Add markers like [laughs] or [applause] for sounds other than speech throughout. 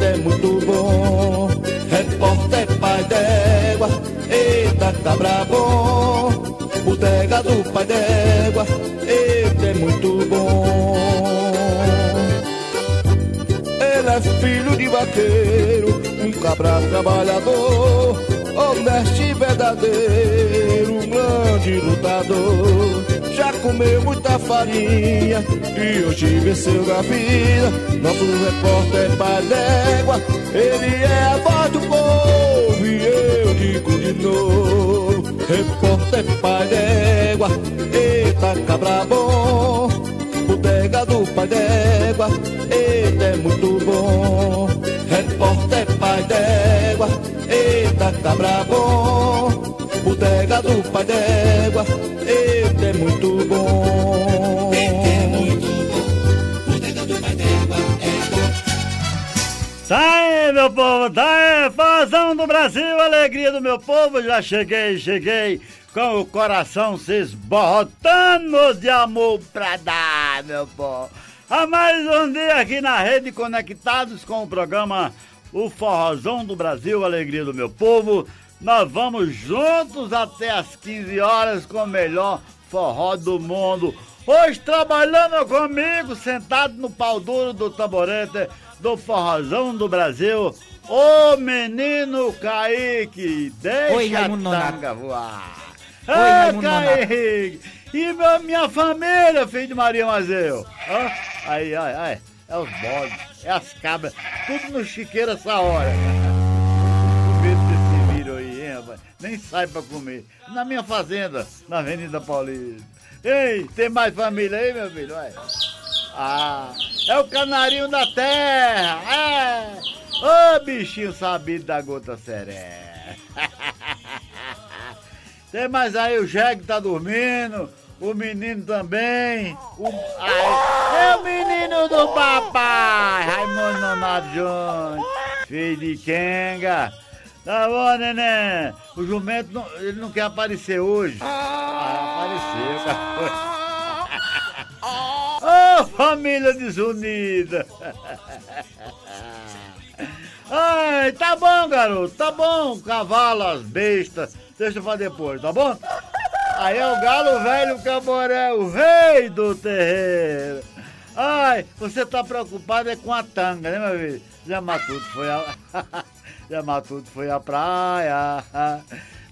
É muito bom, repórter pai d'égua, eita cabra bom, bodega do pai d'égua, eita é muito bom. Ele é filho de vaqueiro, um cabra trabalhador, honesto e verdadeiro, um grande lutador. Já comeu muita farinha e hoje venceu na vida. Nosso repórter pai d'égua, ele é a voz do povo e eu digo de novo. Repórter pai d'égua, eita cabra bom, bodega do pai d'égua, eita é muito bom. Repórter pai d'égua, eita cabra bom, bodega do pai d'égua, eita é muito bom. Tá aí, meu povo, tá aí, fazão do Brasil, alegria do meu povo, já cheguei, cheguei com o coração se esborrotando de amor pra dar, meu povo. A mais um dia aqui na rede, conectados com o programa O Forrozão do Brasil, alegria do meu povo. Nós vamos juntos até as 15 horas com o melhor forró do mundo. Hoje trabalhando comigo, sentado no pau duro do tamborete do Forrozão do Brasil, o menino Kaique. Deixa Oi, a tanga voar. Oi, Ah, Nonato. Kaique. E minha família, filho de Maria Mazeu. Ó, Aí, aí, aí. É os bodes, é as cabras, tudo no chiqueiro essa hora. O medo desse vírus aí, hein, rapaz? Nem sai pra comer. Na minha fazenda, na Avenida Paulista. Ei, tem mais família aí, meu filho? Vai. Ah, é o canarinho da terra. É. Ô, bichinho sabido da gota seré. [laughs] Tem mais aí, o Jegue tá dormindo, o menino também. O, ai, é o menino do papai, Raimundo Nonato Júnior, filho de Kenga. Tá bom, neném? O jumento, não- ele não quer aparecer hoje. Ah, apareceu, cara. Ô, família desunida. Ai, tá bom, garoto, tá bom. Cavalo, as bestas, deixa pra depois, tá bom? Aí é o galo velho Caboré, o rei do terreiro. Ai, você tá preocupado é com a tanga, né, meu filho? Zé Matuto foi a... [laughs] Zé Matuto foi à praia.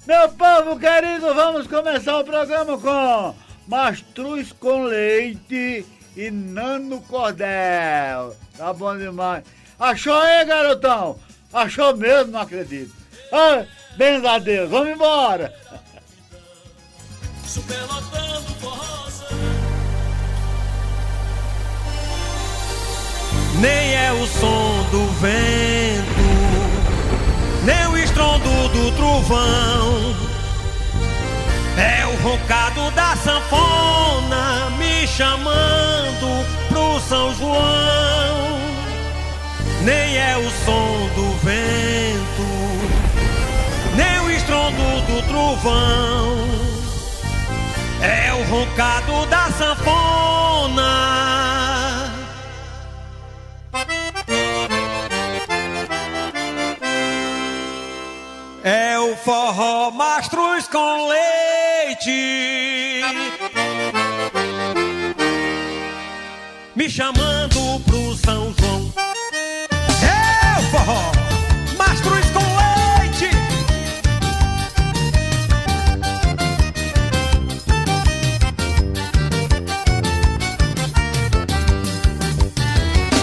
Meu povo querido, vamos começar o programa com Mastruz com leite e Nano Cordel. Tá bom demais. Achou aí, garotão? Achou mesmo, não acredito. Ai, bem a Deus, vamos embora. Superlotando forrosa. Nem é o som do vento, nem o estrondo do trovão. É o roncado da sanfona me chamando pro São João. Nem é o som do vento, nem o estrondo do trovão. É o roncado da sanfona. Forró mastruz com leite. Me chamando pro São João. É o forró mastruz com leite.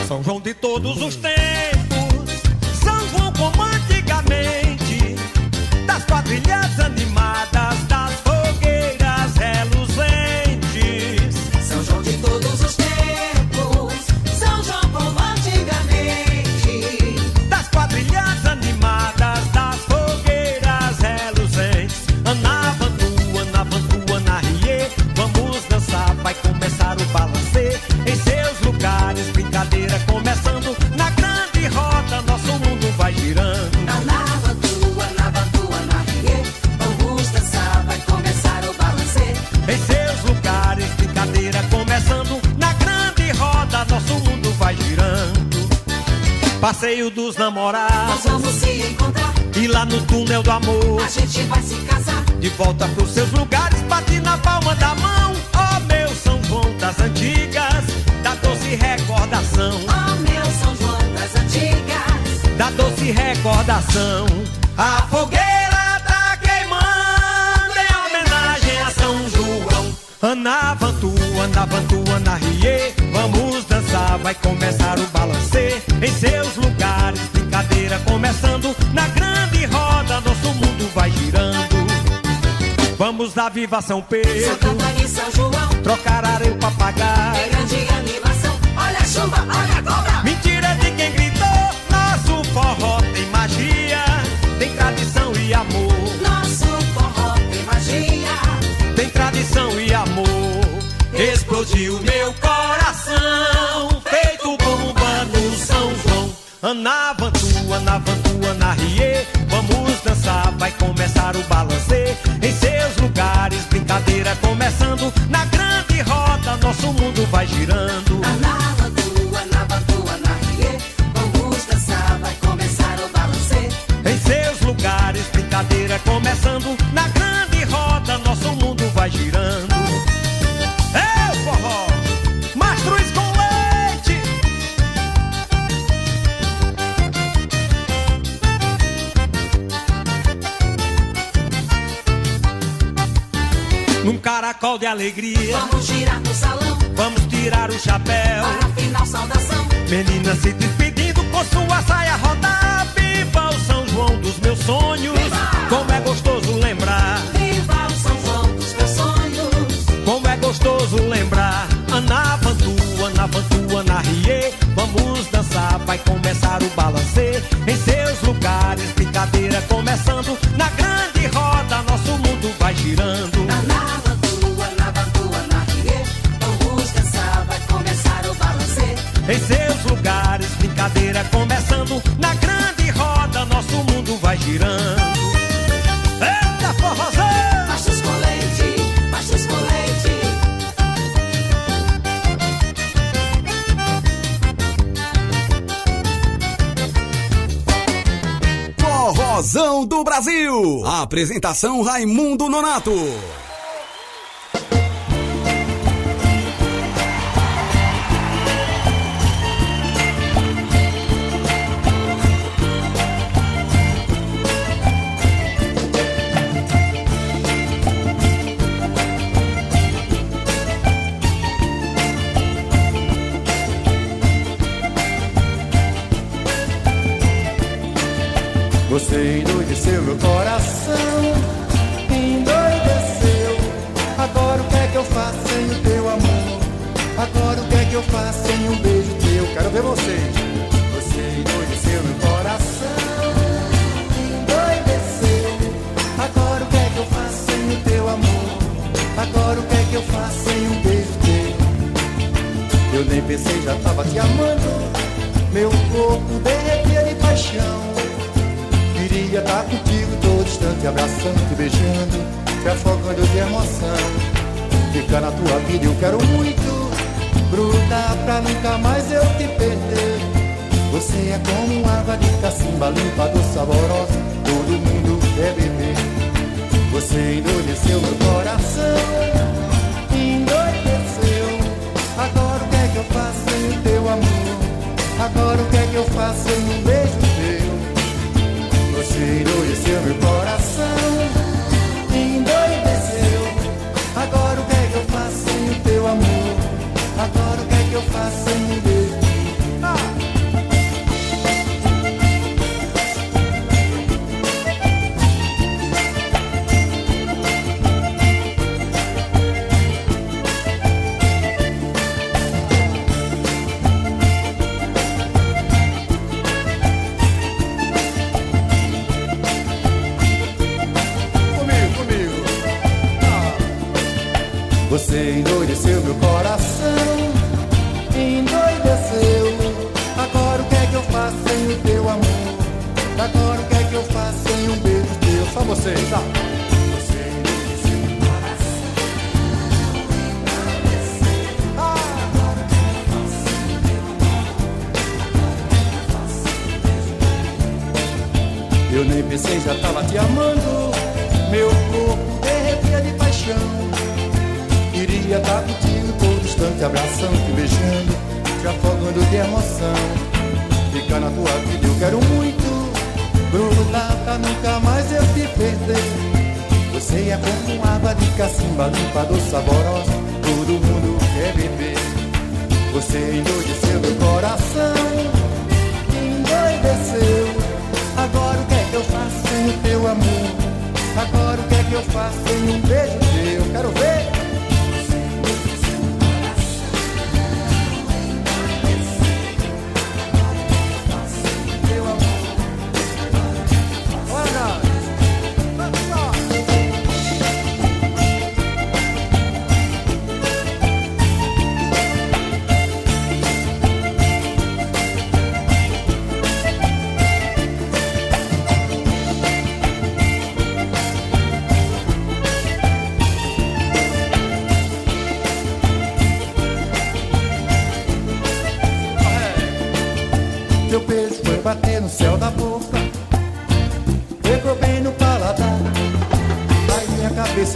São João de todos os tempos, quadrilhas animadas, das passeio dos namorados. Nós vamos se encontrar, E lá no túnel do amor. a gente vai se casar. De volta pros seus lugares, bate na palma da mão. Ó meu São João das antigas, da doce recordação. Oh, meu São João das antigas. Da doce recordação. A fogueira tá queimando em homenagem a São João. Anavantu, Anavantu, Anarie, vamos dançar, vai começar o balancê. Começando, na grande roda, nosso mundo vai girando. Vamos dar viva São Pedro, São João. trocar areia o papagaio. Brasil. Apresentação Raimundo Nonato. Pensei, já tava te amando. Meu corpo derretia de paixão. Queria estar contigo todo instante, abraçando, te beijando, te afogando de emoção. Ficar na tua vida eu quero muito, grudar pra nunca mais eu te perder. Você é como água de cacimba, limpa, doce, saborosa, todo mundo quer beber. Você endoideceu meu coração, faço sem teu amor? Agora o que é que eu faço um beijo teu? Você endoideceu meu coração,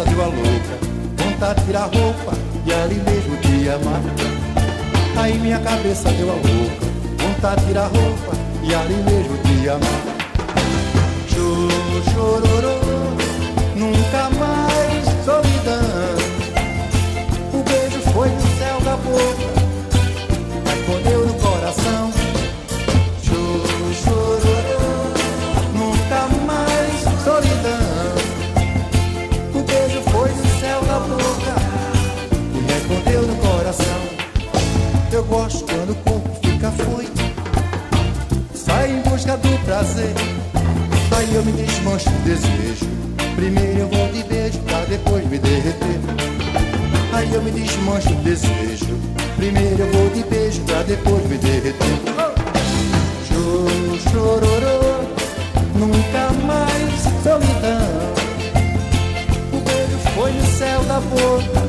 cabeça deu a louca. Vontade de tirar roupa E ali mesmo te amar. Aí minha cabeça deu a louca. Vontade de tirar roupa E ali mesmo te amar. Choro, chororô prazer. Aí eu me desmancho de desejo. Primeiro eu vou de beijo pra depois me derreter. Aí eu me desmancho de desejo. Primeiro eu vou de beijo pra depois me derreter. Choro, chororô, nunca mais solidão. O beijo foi no céu da boca,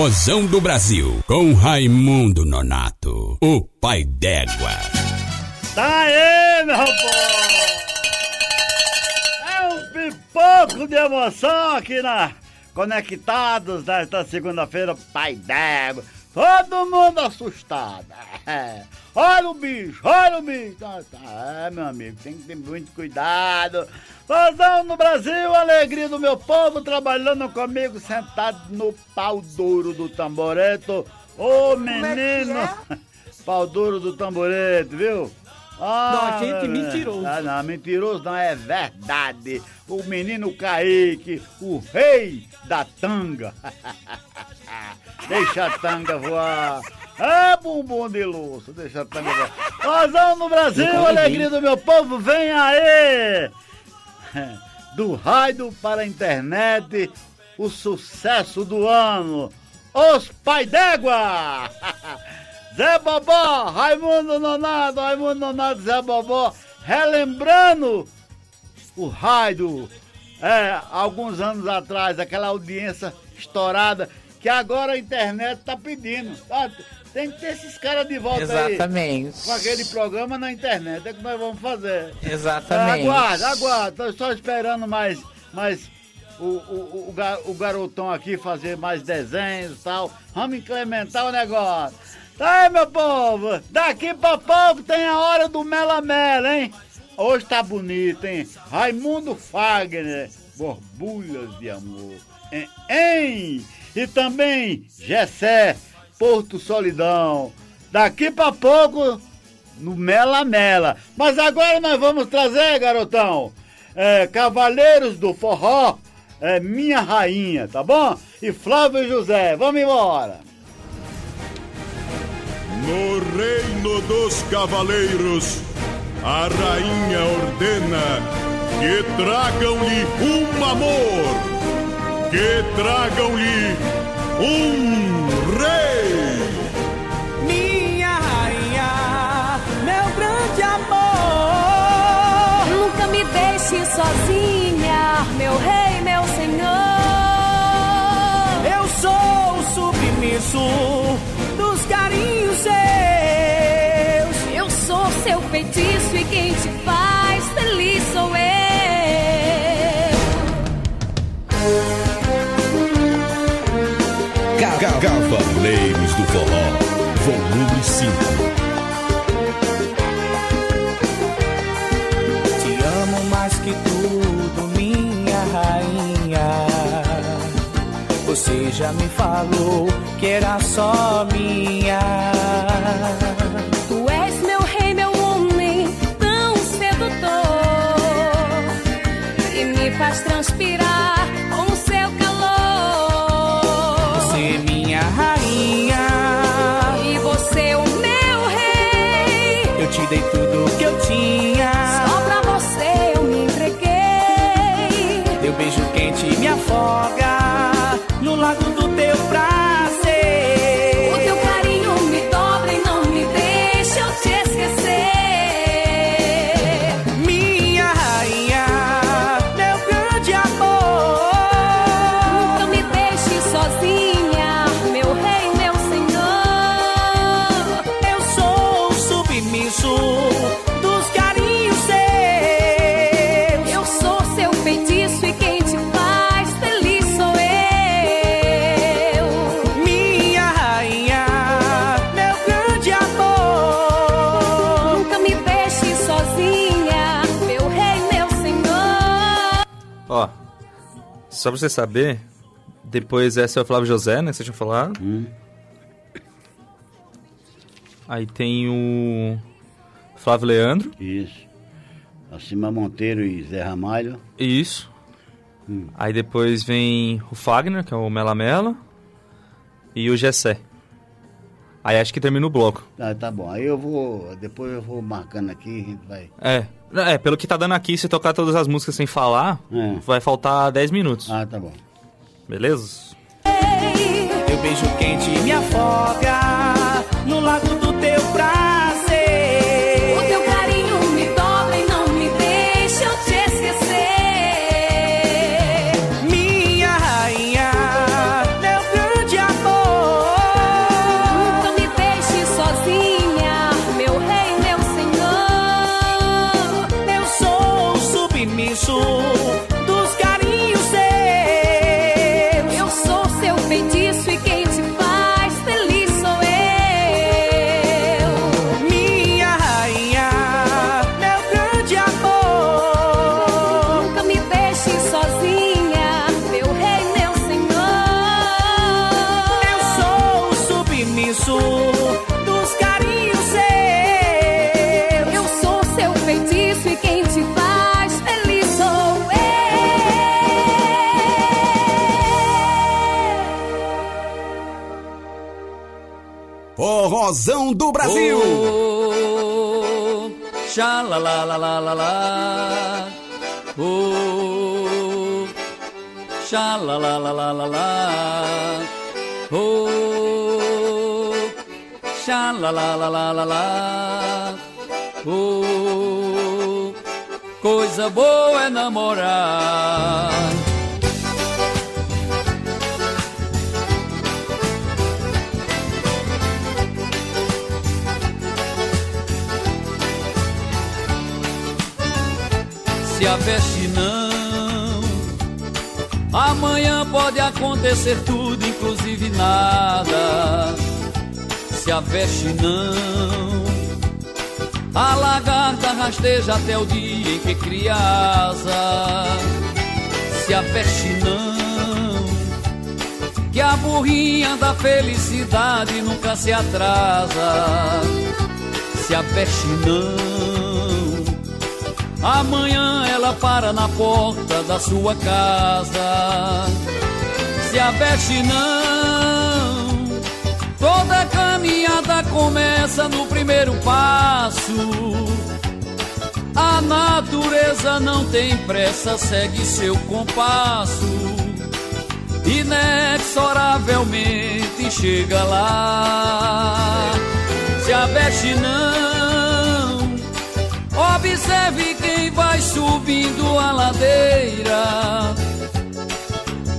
Corrosão do Brasil, com Raimundo Nonato, o pai d'égua. Tá aí, meu povo! É um pipoco de emoção aqui na Conectados nesta segunda-feira, pai d'égua. Todo mundo assustado. É. Olha o bicho, olha o bicho. Tá, tá, É, meu amigo, tem que ter muito cuidado. Rosão no Brasil, alegria do meu povo, trabalhando comigo, sentado no pau duro do tamboreto. Ô, menino! [laughs] Pau duro do tamboreto, viu? Ah, Não, gente, é, mentiroso. Ah, não, mentiroso não é verdade. O menino Kaique, o rei da tanga. [laughs] deixa a tanga voar. É bumbum de luxo, deixa a tanga voar. Rosão no Brasil, alegria do meu povo, vem aí! [laughs] Do rádio para a internet, o sucesso do ano, os Pai d'Égua! [laughs] Zé Bobó, Raimundo Nonato, Raimundo Nonato, Zé Bobó, relembrando o rádio, é, alguns anos atrás, aquela audiência estourada, que agora a internet tá pedindo. tá? Tem que ter esses caras de volta aí. Exatamente. Com aquele programa na internet, é que nós vamos fazer. Exatamente. Aguarda, aguarda, tô só esperando mais, mais o, o, o, o garotão aqui fazer mais desenhos e tal. Vamos incrementar o negócio. Tá aí, meu povo, daqui pra pouco tem a hora do Mela Mela, hein? Hoje tá bonito, hein? Raimundo Fagner, borbulhas de amor. Hein? hein? E também Gessé, Porto Solidão. Daqui pra pouco no Mela Mela. Mas agora nós vamos trazer, garotão, é, Cavaleiros do Forró, é, Minha Rainha, tá bom? E Flávio José, vamos embora. No reino dos cavaleiros, a rainha ordena que tragam-lhe um amor, que tragam-lhe um rei. Sozinha, meu rei, meu senhor. Eu sou o submisso dos carinhos seus. Eu sou seu feitiço e Você já me falou que era só minha. Tu és meu rei, meu homem, tão sedutor. E me faz transpirar só pra você saber, depois essa é o Flávio José, né? Vocês tinham falado. Aí tem o Flávio Leandro. Isso. Acima Monteiro e Zé Ramalho. Isso. Aí depois vem o Fagner, que é o Mela Mela. E o Gessé. Aí acho que termina o bloco. Ah, tá bom. Aí eu vou. Depois eu vou marcando aqui, a gente vai. É. É, pelo que tá dando aqui, se tocar todas as músicas sem falar, É. vai faltar 10 minutos. Ah, tá bom. Beleza? Beijo quente me afoga no lago do Forrozão do Brasil. Oh, xa la la la la la. Oh, xa la la la la la. Oh, xa la la la la la la. Oh, coisa boa é namorar. Se a veste não. Amanhã pode acontecer tudo, inclusive nada. Se a veste não. A lagarta rasteja até o dia em que cria asa. Se a veste não. Que a burrinha da felicidade nunca se atrasa. Se a veste não. Amanhã ela para na porta da sua casa. Se a veste não, toda caminhada começa no primeiro passo. A natureza não tem pressa, segue seu compasso. Inexoravelmente chega lá. Se aveste não, observe quem vai subindo a ladeira.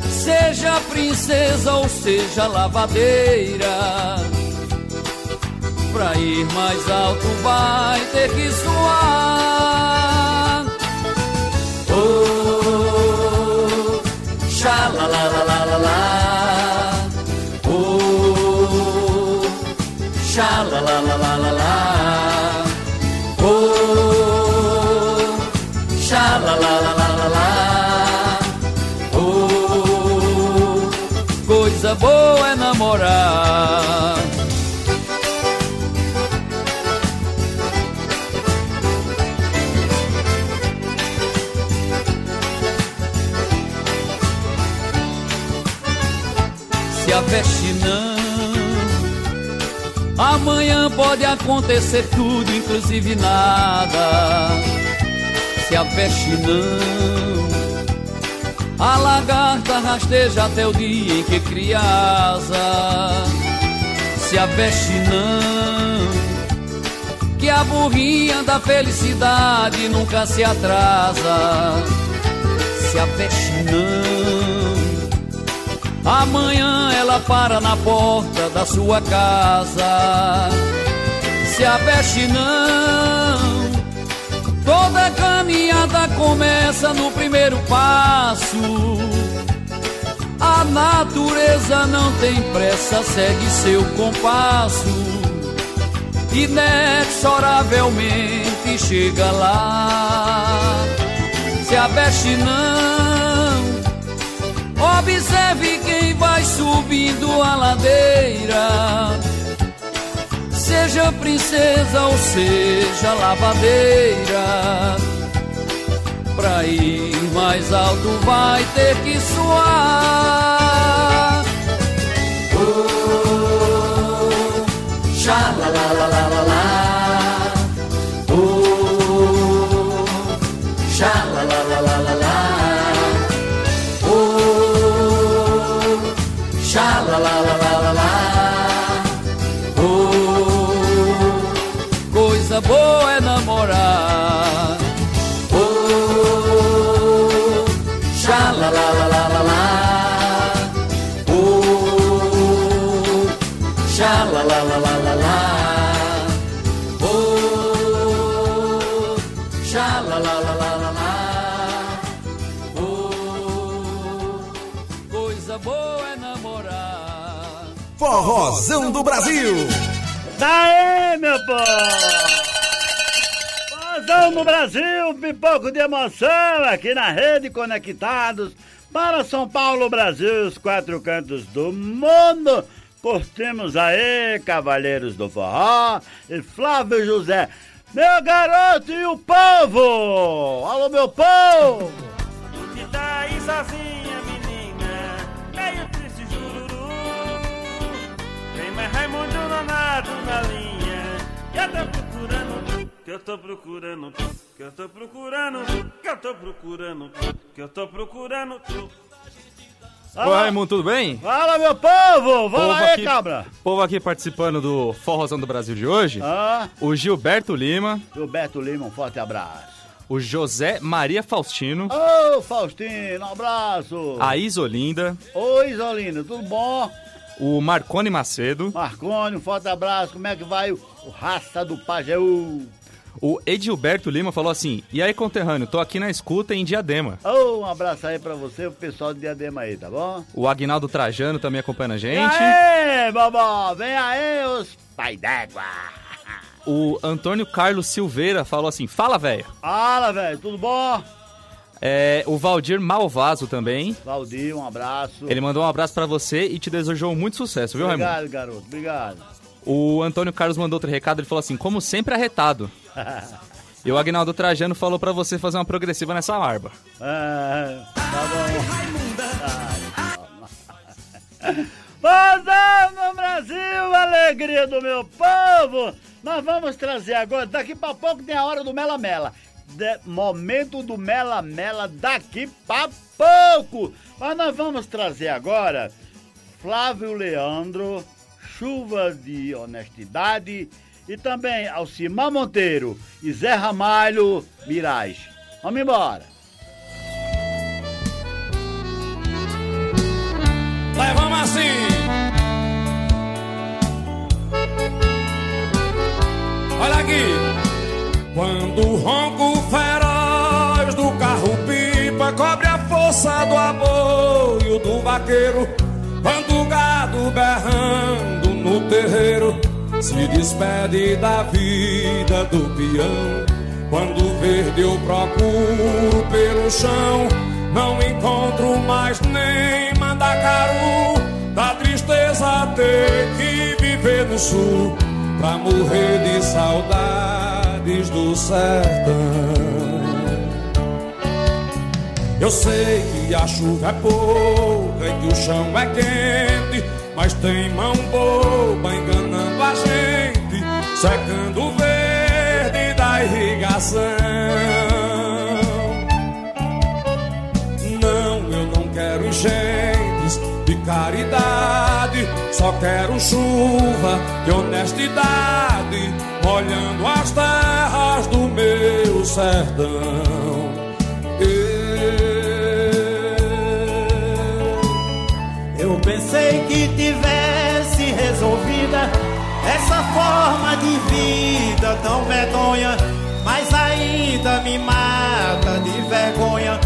Seja princesa ou seja lavadeira. Pra ir mais alto vai ter que suar. Namorar. se aveste não. Amanhã pode acontecer tudo, inclusive nada. Se aveste não. A lagarta rasteja até o dia em que cria asa. Se aveste não. Que a burrinha da felicidade nunca se atrasa. Se aveste não. Amanhã ela para na porta da sua casa. Se aveste não. Toda caminhada começa no primeiro passo. A natureza não tem pressa, segue seu compasso. Inexoravelmente chega lá. Se aveste não. Observe quem vai subindo a ladeira. Seja princesa ou seja lavadeira. Pra ir mais alto vai ter que suar. Forrozão do Brasil. Daí, meu povo! Forrozão no Brasil, pipoco de emoção aqui na Rede Conectados para São Paulo, Brasil, os quatro cantos do mundo. Curtimos aí, Cavaleiros do Forró e Flávio José. Meu garoto e o povo! Alô, meu povo! Que tá aí sozinha, Mais Raimundo Nonato na linha, que eu tô procurando que eu tô procurando que eu tô procurando que eu tô procurando que eu tô procurando. Oi, Raimundo, tudo bem? Fala, meu povo! Vamos Povo aí, aqui- cabra! Povo aqui participando do Forrozão do Brasil de hoje. Ah, O Gilberto Lima, Gilberto Lima, um forte abraço. o José Maria Faustino, Ô, Faustino, um abraço. a Isolinda, Oi, Isolino, tudo bom? O Marcone Macedo, Marconi, um forte abraço. Como é que vai o, raça do Pajeú? o Edilberto Lima falou assim: E aí, conterrâneo, tô aqui na escuta em Diadema. Ô, um abraço aí pra você, o pessoal de Diadema aí, tá bom? O Agnaldo Trajano também acompanhando a E gente. aí, bobó, vem aí os pai d'égua. O Antônio Carlos Silveira falou assim: Fala, velho. Fala, velho, tudo bom? É, o Valdir Malvaso também. Valdir, um abraço. Ele mandou um abraço pra você e te desejou muito sucesso, viu, Raimundo? Obrigado, garoto, obrigado. O Antônio Carlos mandou outro recado, ele falou assim: Como sempre arretado. [laughs] E o Agnaldo Trajano falou pra você fazer uma progressiva nessa barba. É, tá bom. Vozão no Brasil, alegria do meu povo! Nós vamos trazer agora, daqui pra pouco tem a hora do Mela Mela. De- momento do Mela Mela daqui pra pouco. Mas nós vamos trazer agora Flávio Leandro, Chuva de Honestidade e também Alcimar Monteiro e Zé Ramalho Mirage. Vamos embora. Vai, vamos assim. Olha aqui. Quando o ronco feroz do carro-pipa cobre a força do apoio do vaqueiro, quando o gado berrando no terreiro se despede da vida do peão, quando verde eu procuro pelo chão, não encontro mais nem mandacaru, da tristeza ter que viver no sul pra morrer de saudades do sertão. Eu sei que a chuva é pouca e que o chão é quente, mas tem mão boba enganando a gente, secando o verde da irrigação. Não, eu não quero enchentes de caridade, só quero chuva de honestidade, molhando as terras do meu sertão. Eu pensei que tivesse resolvida essa forma de vida tão medonha, mas ainda me mata de vergonha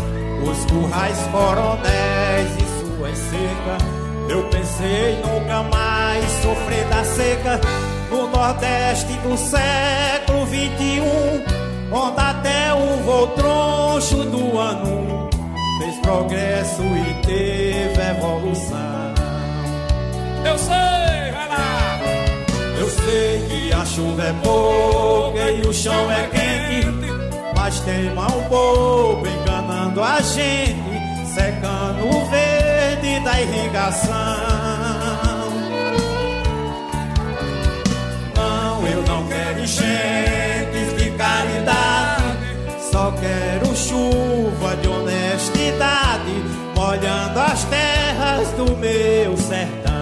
os currais coronéis e suas secas. Eu pensei nunca mais sofrer da seca no Nordeste do século 21, onde até o voo troncho do ano fez progresso e teve evolução. Eu sei, vai lá! Eu sei que a chuva é pouca e o chão é quente, mas tem mão boba enganando a gente, secando o verde da irrigação. Honestidade, molhando as terras do meu sertão.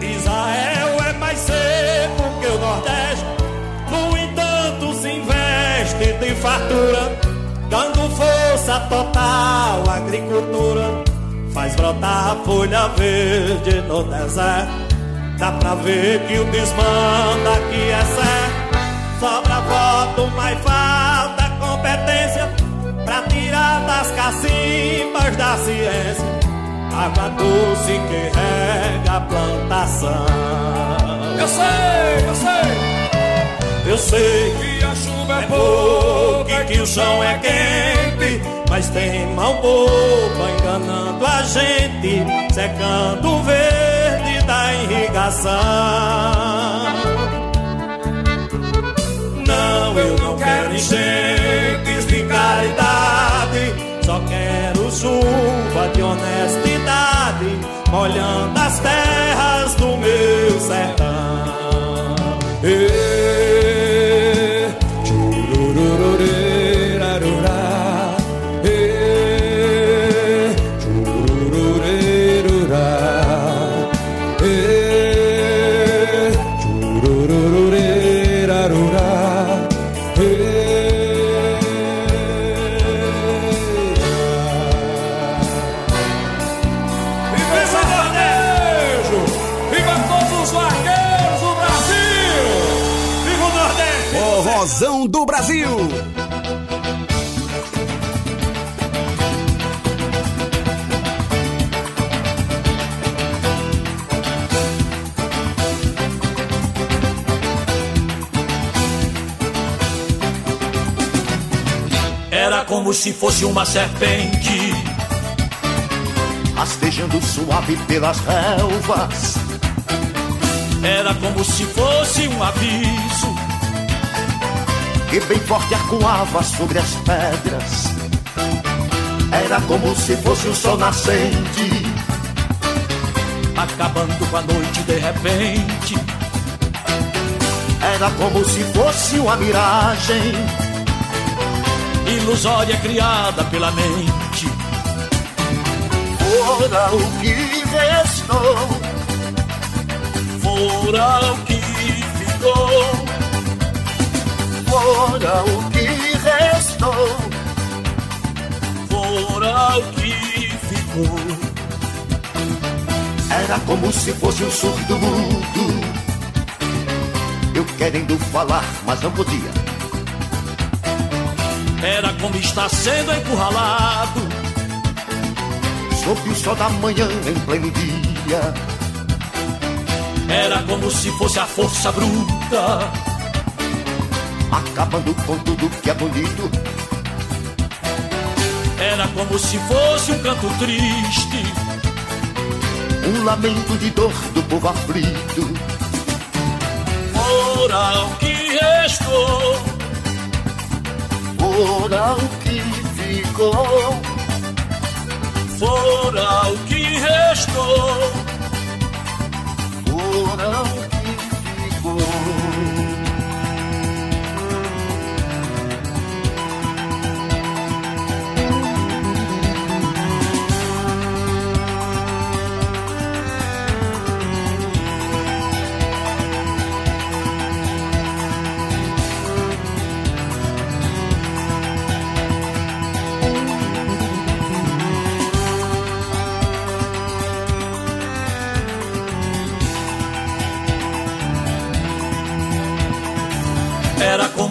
Israel é mais seco que o Nordeste, no entanto se investe de fartura, dando força total à agricultura, faz brotar a folha verde no deserto. Dá pra ver que o desmanda aqui é certo, sobra voto, mas falta competência pra tirar das cacimbas da ciência água doce que rega a plantação. Eu sei, eu sei, eu sei que a chuva é pouca e que o chão é quente, mas tem mão boba enganando a gente, secando o verde da irrigação. Eu não quero enchentes de caridade, só quero chuva de honestidade, molhando as terras do meu sertão. Era como se fosse uma serpente. Rastejando suave pelas relvas. Era como se fosse um aviso. Que bem forte arcoava sobre as pedras. Era como se fosse o sol nascente. Acabando com a noite de repente. Era como se fosse uma miragem Ilusória criada pela mente. Fora o que restou. Fora o que ficou. Fora o que restou. Fora o que ficou. Era como se fosse um surdo mudo. Eu querendo falar, mas não podia Era como estar sendo encurralado. Sob o sol da manhã em pleno dia. Era como se fosse a força bruta. Acabando com tudo que é bonito. Era como se fosse um canto triste. Um lamento de dor do povo aflito. Fora o que restou Fora o que ficou. Fora o que restou. Fora o que ficou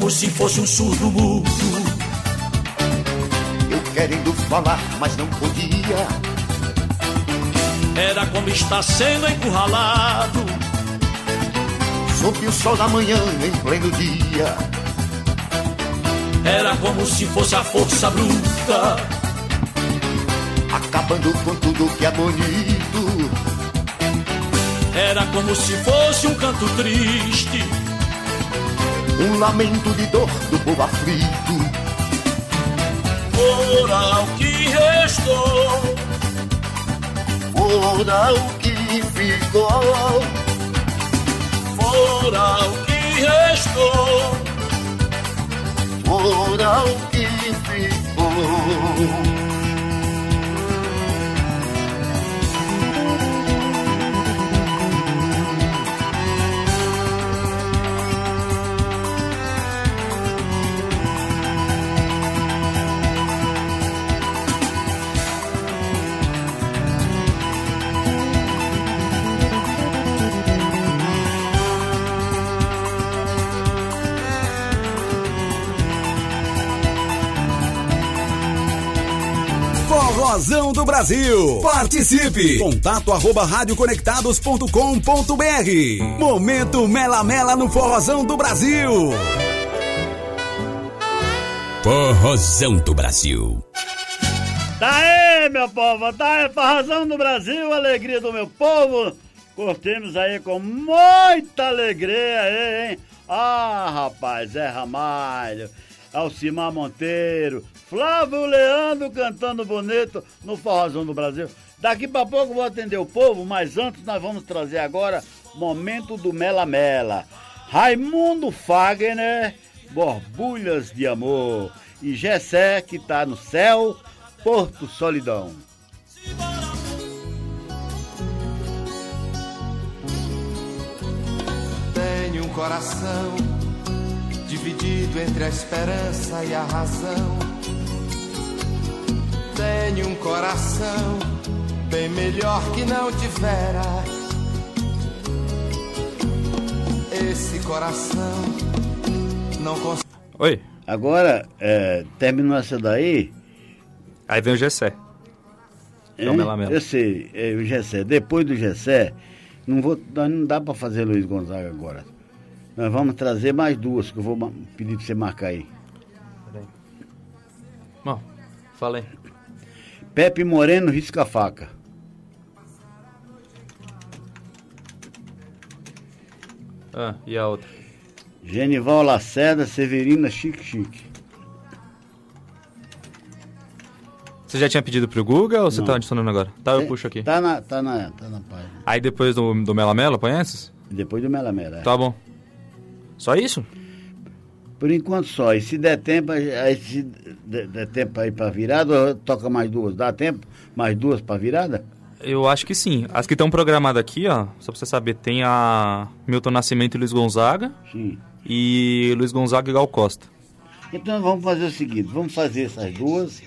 como se fosse um surdo mudo. Eu querendo falar, mas não podia. Era como estar sendo encurralado. Sob o sol da manhã em pleno dia. Era como se fosse a força bruta. Acabando com tudo que é bonito. Era como se fosse um canto triste Um lamento de dor do povo aflito. Fora o que restou. Fora o que ficou. Fora o que restou. Fora o que ficou do Brasil. Participe. Contato arroba radioconectados.com.br. Momento Mela Mela no Forrozão do Brasil. Forrozão do Brasil. Tá aí, meu povo, tá aí, Forrozão do Brasil, alegria do meu povo. Curtimos aí com muita alegria aí, hein? Ah, rapaz, Zé Ramalho, Alcimar Monteiro, Flávio Leandro cantando bonito no Forrozão do Brasil. Daqui pra pouco vou atender o povo, mas antes nós vamos trazer agora momento do Mela Mela. Raimundo Fagner, Borbulhas de Amor. E Gessé, que tá no céu, Porto Solidão. Tenho um coração dividido entre a esperança e a razão. Tenho um coração bem melhor que não tivera. Esse coração não consegue. Oi. Agora, é, terminou essa daí. Aí vem o Gessé. É. Eu sei, é o Gessé. Depois do Gessé, não, vou, não dá pra fazer Luiz Gonzaga agora. Nós vamos trazer mais duas que eu vou pedir pra você marcar aí. Bom, falei. Pepe Moreno risca faca. Ah, e a outra? Genival Lacerda, Severina Chique Chique. Você já tinha pedido pro Guga ou você Não. tá adicionando agora? Tá, eu É, puxo aqui. Tá na, tá na, tá na página. Aí depois do, do Mela Mela, esses? Depois do Mela Mela. é. Tá bom. Só isso? Por enquanto só. E se der tempo, aí se der, tempo aí pra virada, toca mais duas. Dá tempo? Mais duas pra virada? Eu acho que sim. As que estão programadas aqui, ó, só pra você saber, tem a Milton Nascimento e Luiz Gonzaga. Sim. E Luiz Gonzaga e Gal Costa. Então vamos fazer o seguinte, vamos fazer essas duas,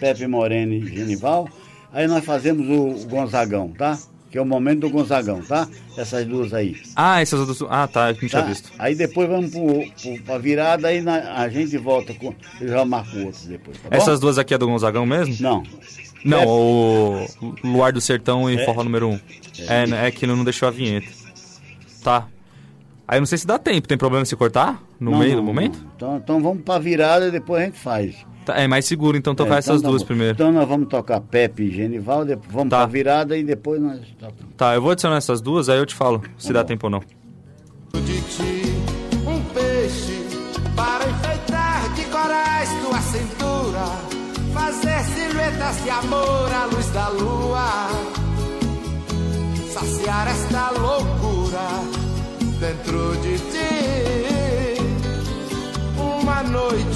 Pepe Moreno e Genival, aí nós fazemos o Gonzagão, tá? Que é o momento do Gonzagão, tá? Essas duas aí. Ah, essas outras. Ah, tá, eu não tinha Tá? visto. Aí depois vamos pro, pro, pra virada, aí na- a gente volta com. Eu já marco outros depois, tá? Essas duas aqui é do Gonzagão mesmo? Não. Não, É. o Luar do Sertão e É. Forró número 1. Um. É, é que não deixou a vinheta. Tá. Aí não sei se dá tempo. Tem problema se cortar no Não, meio não, do momento? não. Então, então vamos pra virada e depois a gente faz. Tá, é mais seguro então tocar É, essas tá duas bom. primeiro. Então nós vamos tocar Pepe e Genival, depois vamos Tá. pra virada e depois nós tocamos. Tá, eu vou adicionar essas duas, aí eu te falo se dá tempo ou não. de ti um peixe para enfeitar de corais tua cintura, fazer silhuetas de amor à luz da lua, saciar esta loucura dentro de ti. Uma noite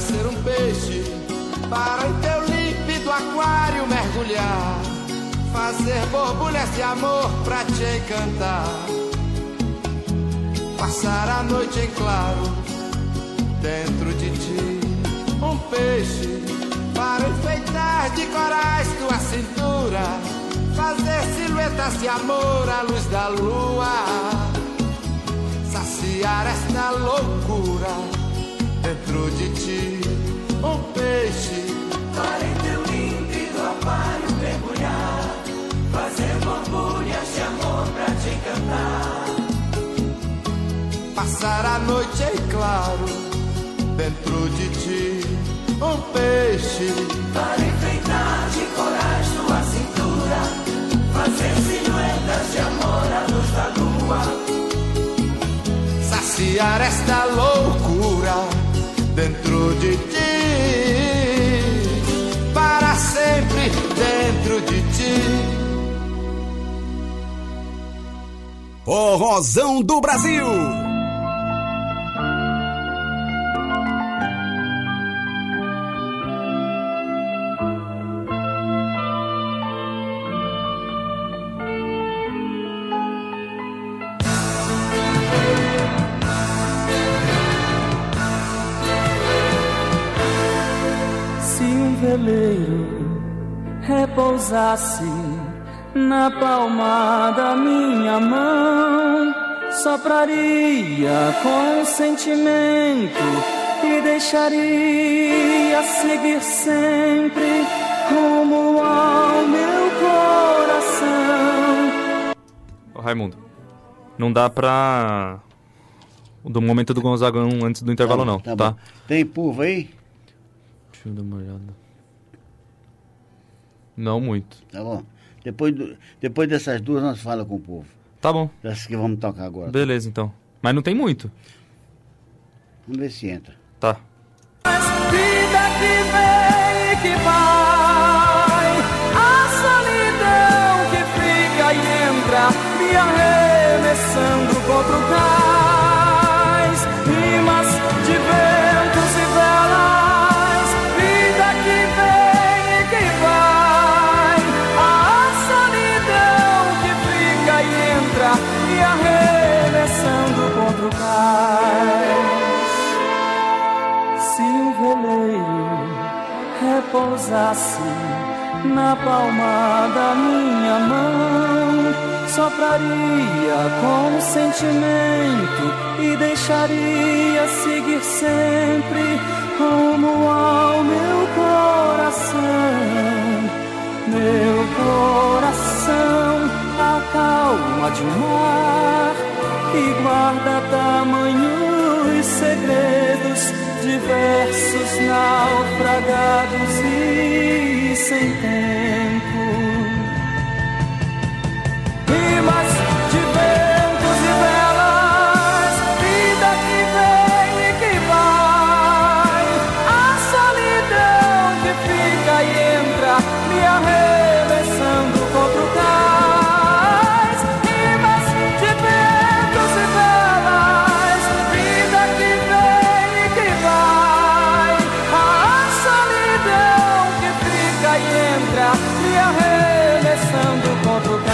Ser um peixe para em teu límpido aquário mergulhar, fazer borbulhas de amor pra te encantar, passar a noite em claro dentro de ti. Um peixe para enfeitar de corais tua cintura, fazer silhuetas de amor à luz da lua, saciar esta loucura dentro de ti. Um peixe Para em teu límpido aquário mergulhar, fazer borbulhas de amor pra te encantar. passar a noite em claro dentro de ti. Um peixe Para enfeitar de corais tua cintura, fazer silhuetas de amor à luz da lua. saciar esta loucura dentro de ti. Para sempre dentro de ti. Forrozão do Brasil. Repousasse na palma da minha mão, sopraria com sentimento e deixaria seguir sempre rumo ao meu coração. Ô, Raimundo, não dá pra. Do momento do Gonzagão antes do intervalo, Tá bom, não, tá tá? Tem pulva aí? Deixa eu dar uma olhada. Não muito. Tá bom. Depois, do- depois dessas duas nós fala com o povo. Tá bom. Dessas que vamos tocar agora. Beleza, então. Mas não tem muito. Vamos ver se entra. Tá. Vida que vem e que vai, a solidão que fica e entra, me arremessando contra o cais, repousasse na palma da minha mão, sopraria com sentimento e deixaria seguir sempre rumo ao meu coração. Meu coração, a calma de um mar e guarda tamanhos segredos diversos, naufragados e sem tempo. Arremessando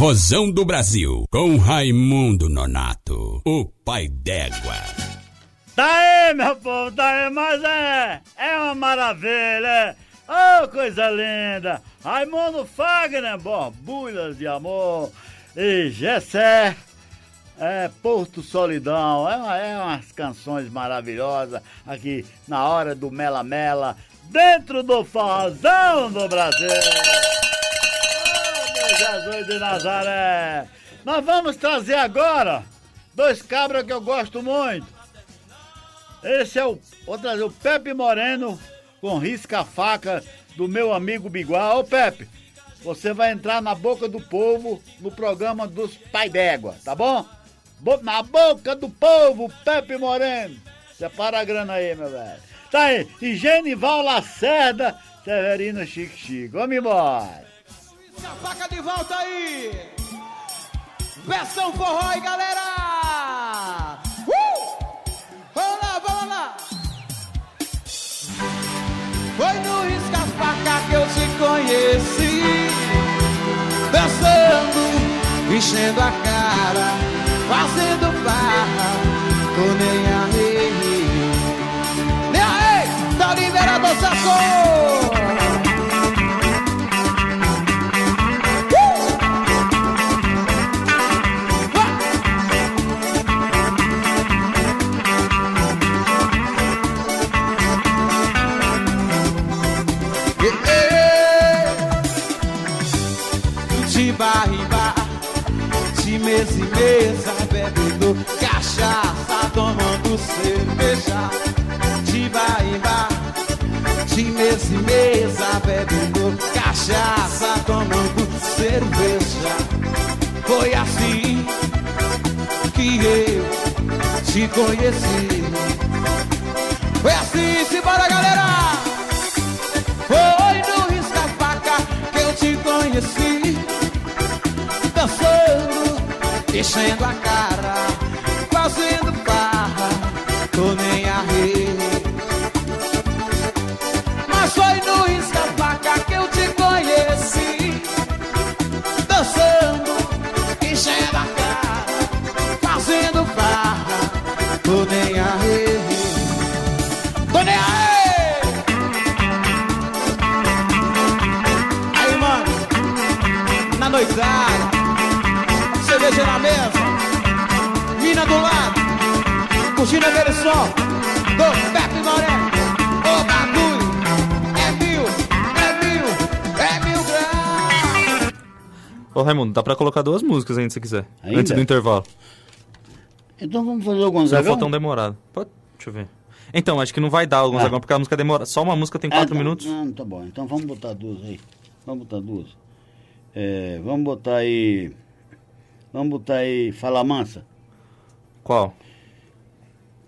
Forrozão do Brasil, com Raimundo Nonato, o pai d'égua. Tá aí, meu povo, tá aí, mas é, é uma maravilha. Oh, coisa linda! Raimundo Fagner, borbulhas de amor, e Gessé, é Porto Solidão, é, uma- é umas canções maravilhosas aqui na hora do Mela Mela, dentro do Forrozão do Brasil! Jesus de Nazaré! Nós vamos trazer agora dois cabras que eu gosto muito. Esse é o. Vou trazer o Pepe Moreno com risca-faca do meu amigo Biguá. Ô Pepe, você vai entrar na boca do povo no programa dos Pai d'Égua, tá bom? Bo- Na boca do povo, Pepe Moreno. Separa a grana aí, meu velho. Tá aí, e Genival Lacerda, Severino Chique Chique. Vamos embora. Faca de volta aí! Versão forró aí, galera! Uh! Vamos lá, vamos lá! Foi no risca-faca que eu te conheci Dançando, enchendo a cara Fazendo barra, tô nem aí Nem aí, tá liberado o saco! Mesa bebendo cachaça, tomando cerveja. De bar de mesa em mesa, bebendo cachaça, tomando cerveja. Foi assim que eu te conheci. Foi assim, simbora galera! Foi no risca-faca que eu te conheci enchendo a cara Fazendo barra, tô nem aí som do Pepe Moreno. O bagulho é mil, é mil, é mil graus. Ô Raimundo, dá pra colocar duas músicas ainda se quiser. Ainda? Antes do intervalo. Então vamos fazer o Não Gonzagão? for tão demorado. Pode, deixa eu ver. Então, acho que não vai dar o Gonzagão, porque a música demora. Só uma música tem quatro Ah, minutos. Não, tá bom. Então vamos botar duas aí. Vamos botar duas. É, vamos botar aí. Vamos botar aí Fala Mansa. Qual?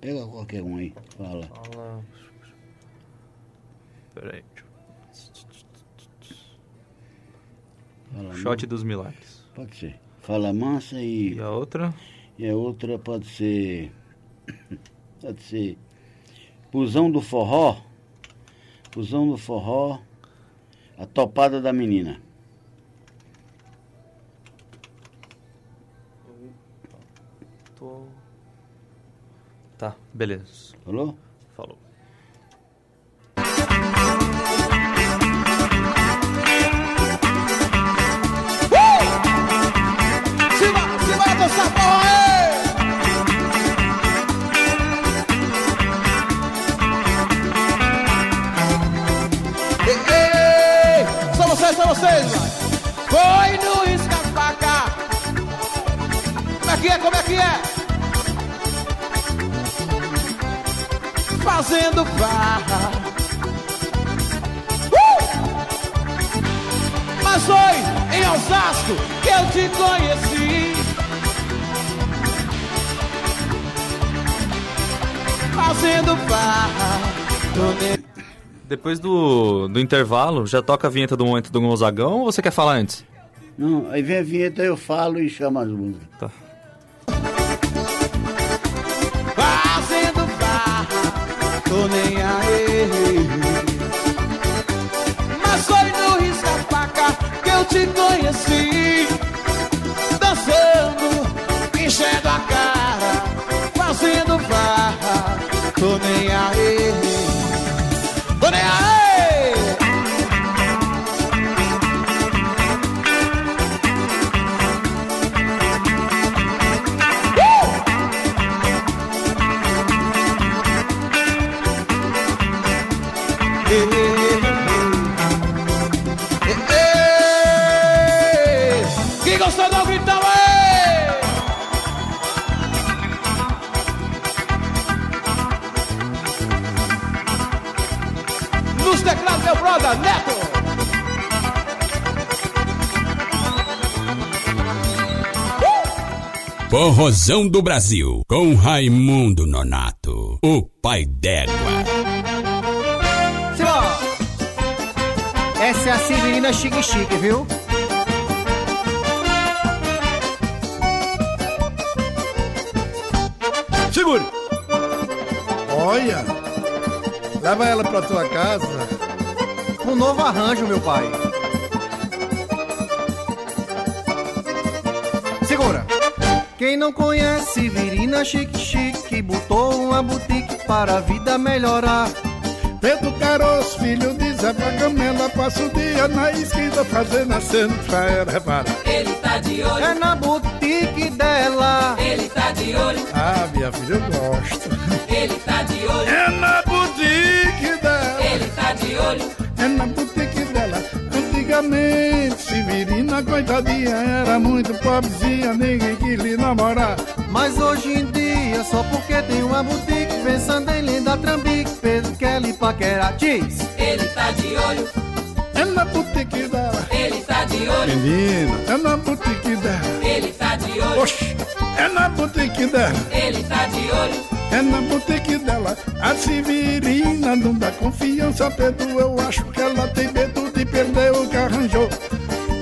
Pega qualquer um aí. Fala. Fala. Peraí. Fala Shot dos Milagres. Pode ser. Fala Mansa e. E a outra? E a outra pode ser. Pode ser. Pusão do Forró. Pusão do Forró. A topada da menina. Tá, beleza. Falou? Falou. Simbora, simbora dançar porra aí! Ei, ei, Só vocês, vocês, vai! Foi no escapaca! Como é que é, como é que é? Fazendo barra Uh! Mas foi em Osasco que eu te conheci. Fazendo barra. Depois do, do intervalo, já toca a vinheta do momento do Gonzagão ou você quer falar antes? Não, aí vem a vinheta, eu falo e chamo as músicas. Tá. Tô nem aí. Mas foi no risca-faca que eu te conheci. Dançando, enchendo a cara. Forrozão do Brasil, com Raimundo Nonato, o pai d'égua. Essa é a Severina Chique Chique, viu? Segure! Olha! Leva ela pra tua casa. Um novo arranjo, meu pai. Quem não conhece Virina Chique Chique botou uma boutique para a vida melhorar. Pedro Caroço, filho de Zé Pagamela, passa o dia na esquina fazendo pra ela reparar. Ele tá de olho. É na boutique dela. Ele tá de olho. Ah, minha filha, eu gosto. Ele tá de olho. É na boutique dela. Ele tá de olho. É na boutique dela. Antigamente, Severina, coitadinha, era muito pobrezinha, ninguém quis lhe namorar. Mas hoje em dia, só porque tem uma boutique, pensando em linda trambique, Pedro quer lhe paquerar. Diz! Ele tá de olho. É na boutique dela. Ele tá de olho. Menina, é na boutique dela. Ele tá de olho. Oxi, é na boutique dela. Ele tá de olho. É na boutique dela. A Severina não dá confiança, Pedro. Eu acho que ela tem medo de perder o que arranjou.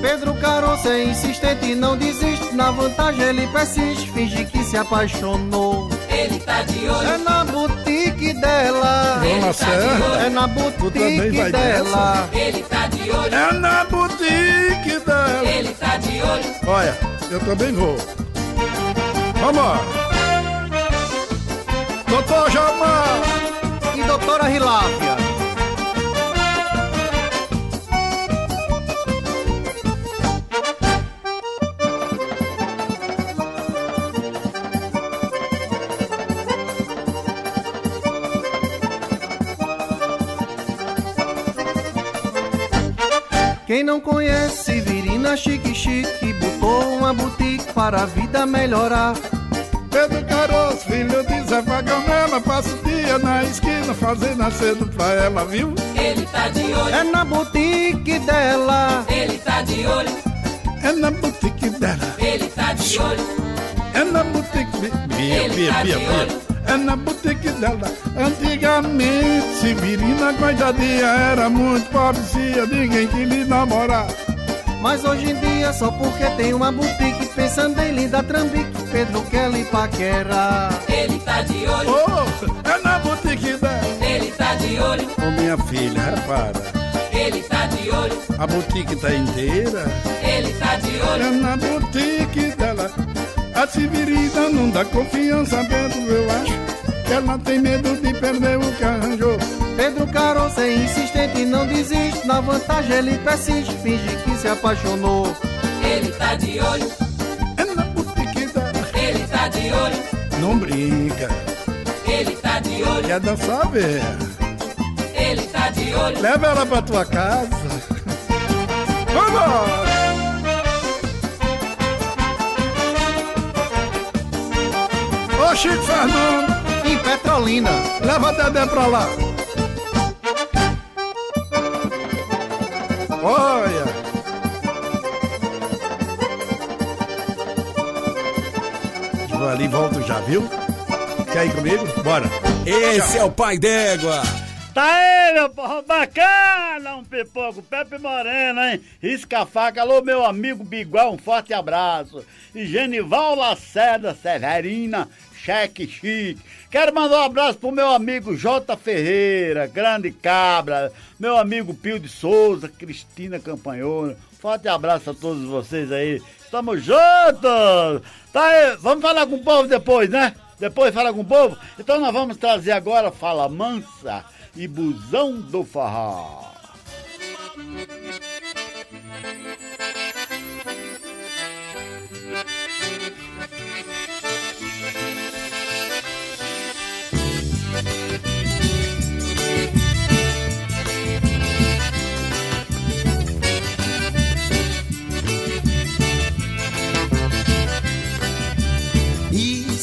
Pedro Caroço é insistente e não desiste. Na vantagem ele persiste, finge que se apaixonou. Ele tá de olho. É na boutique dela. Ele tá de olho. É na também boutique vai dela. Ele tá de olho. É na boutique dela. Ele tá de olho. Olha, eu também vou. Vamos! Doutor Jalmar! E doutora Rilápia. Quem não conhece Virina Chique Chique botou uma boutique para a vida melhorar. Pedro Caroço, filho de Zé Pagamela, passa o dia na esquina fazendo acedo pra ela, viu? Ele tá de olho. É na boutique dela. Ele tá de olho. É na boutique dela. Ele tá de olho. É na boutique. Bia, Ele Bia, tá Bia, de Bia. É na boutique dela. Antigamente, Severina coitadinha era muito pobrezinha, ninguém queria namorar. Mas hoje em dia, só porque tem uma boutique, pensando em linda trambique, Pedro quer lhe paquerar. Ele tá de olho. Oh, é na boutique dela. Ele tá de olho. Ô minha filha, repara. Ele tá de olho. A boutique tá inteira. Ele tá de É olho. na boutique dela. A Severina não dá confiança dentro, eu acho. Que ela tem medo de perder o que arranjou. Pedro Caroço é insistente e não desiste, na vantagem ele persiste, finge que se apaixonou. Ele tá de olho. É na boutique dela. Ele tá de olho. Não brinca. Ele tá de olho. Quer dançar, ver? Ele tá de olho. Leva ela pra tua casa. Vamos! Ô Chico Fernando, Em Petrolina. leva a Dedé pra lá. Olha. Vou ali e volto já, viu? Quer ir comigo? Bora. Esse é o pai d'égua. Tá aí, meu povo, bacana, um pipoco, Pepe Moreno, hein? Risca a faca, alô, meu amigo Bigual, um forte abraço. E Genival Lacerda Severina, cheque chique. Quero mandar um abraço pro meu amigo J. Ferreira, grande cabra, meu amigo Pio de Souza, Cristina Campanhona. Forte abraço a todos vocês aí. Estamos juntos! Tá aí, vamos falar com o povo depois, né? Depois fala com o povo. Então nós vamos trazer agora Fala Mansa e Busão do Forró.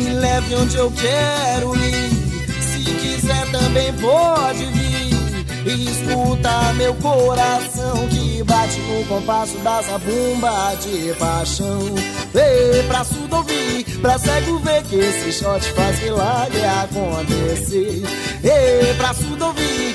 Me leve onde eu quero ir. Se quiser também pode vir. E escuta meu coração que bate no compasso da zabumba de paixão. Ei, pra surdo ouvir, pra cego ver que esse shot faz milagre acontecer. Ei, pra surdo ouvir,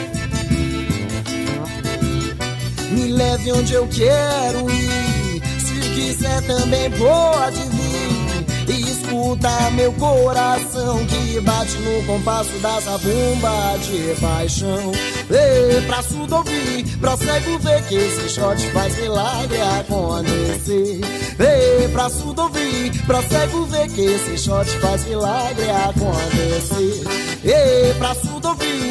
Me leve onde eu quero ir. Se quiser também pode vir. E escuta meu coração que bate no compasso dessa bomba de paixão. Ei, pra surdo ouvir, pra cego ver que esse shot faz milagre acontecer. Ei, pra surdo ouvir, pra cego ver que esse shot faz milagre acontecer. Ei, pra surdo ouvir,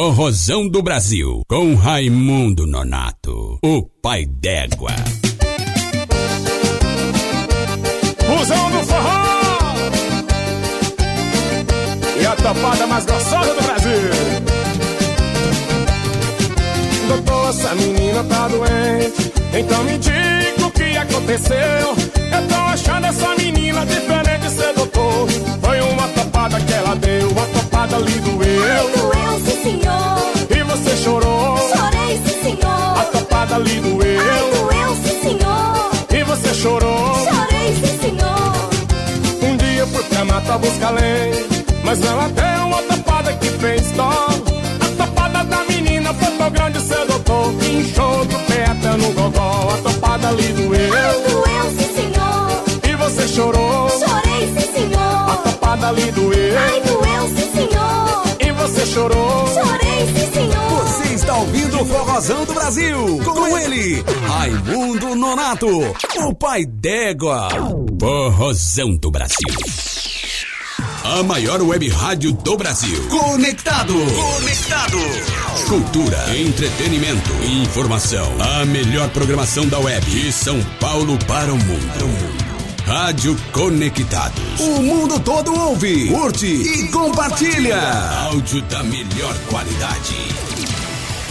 Forrozão do Brasil, com Raimundo Nonato, o pai d'égua. Fusão do forró! E a topada mais gostosa do Brasil! Doutor, essa menina tá doente, então me diga o que aconteceu. Eu tô achando essa menina diferente, cê doutor. Foi uma topada que ela deu, uma topada ali doeu. Doeu, ali doeu. Doeu, sim, senhor. E você chorou. Chorei, sim, senhor. Um dia fui pra mata buscar lenha Mas ela deu uma tapada que fez dó A tapada da menina foi tão grande, cê doutor que Inchou do pé até no gogó A tapada ali doeu Doeu, sim, senhor. E você chorou Chorei, sim, senhor. A tapada ali doeu Ai, doeu, sim, senhor. E você chorou Chorei, está ouvindo o Forrozão do Brasil. Com ele, Raimundo Nonato, o pai d'égua. Forrozão do Brasil. A maior web rádio do Brasil. Conectado. Conectado. Cultura, entretenimento e informação. A melhor programação da web de São Paulo para o mundo. Rádio Conectados. O mundo todo ouve, curte e compartilha. Áudio da melhor qualidade.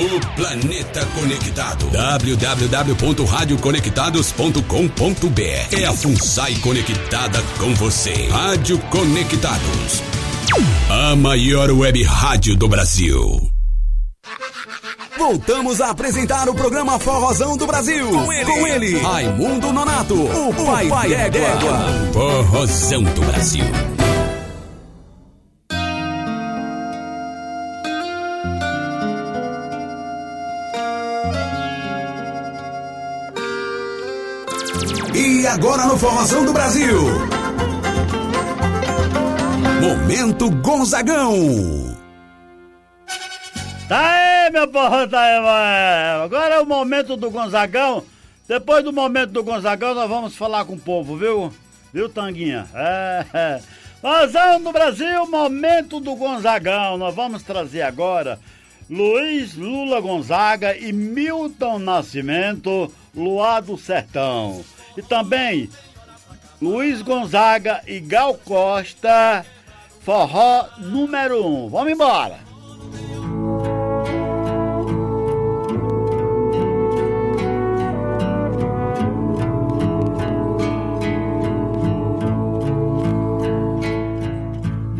O planeta conectado. www.radioconectados.com.br É a FUNSAI conectada com você. Rádio Conectados. A maior web rádio do Brasil. Voltamos a apresentar o programa Forrozão do Brasil. Com ele, com ele Raimundo Nonato, o pai, d'égua. Forrozão do Brasil. E agora no Forrozão do Brasil. Momento Gonzagão. Tá aí, meu porra, tá aí, vai. Agora é o momento do Gonzagão. Depois do momento do Gonzagão, nós vamos falar com o povo, viu? Viu, Tanguinha? É, é. Vazão do Brasil, momento do Gonzagão. Nós vamos trazer agora Luiz Lula Gonzaga e Milton Nascimento, Luar do Sertão. E também Luiz Gonzaga e Gal Costa, forró número 1. Um. Vamos embora!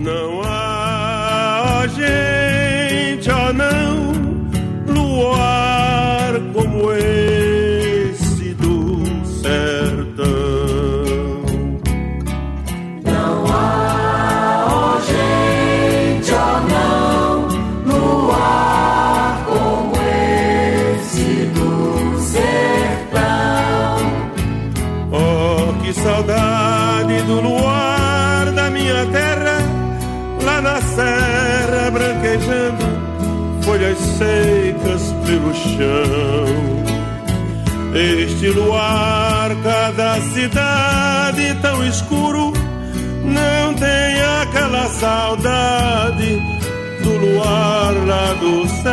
secas Este luar, cada cidade tão escuro, não tem aquela saudade do luar lá do sertão.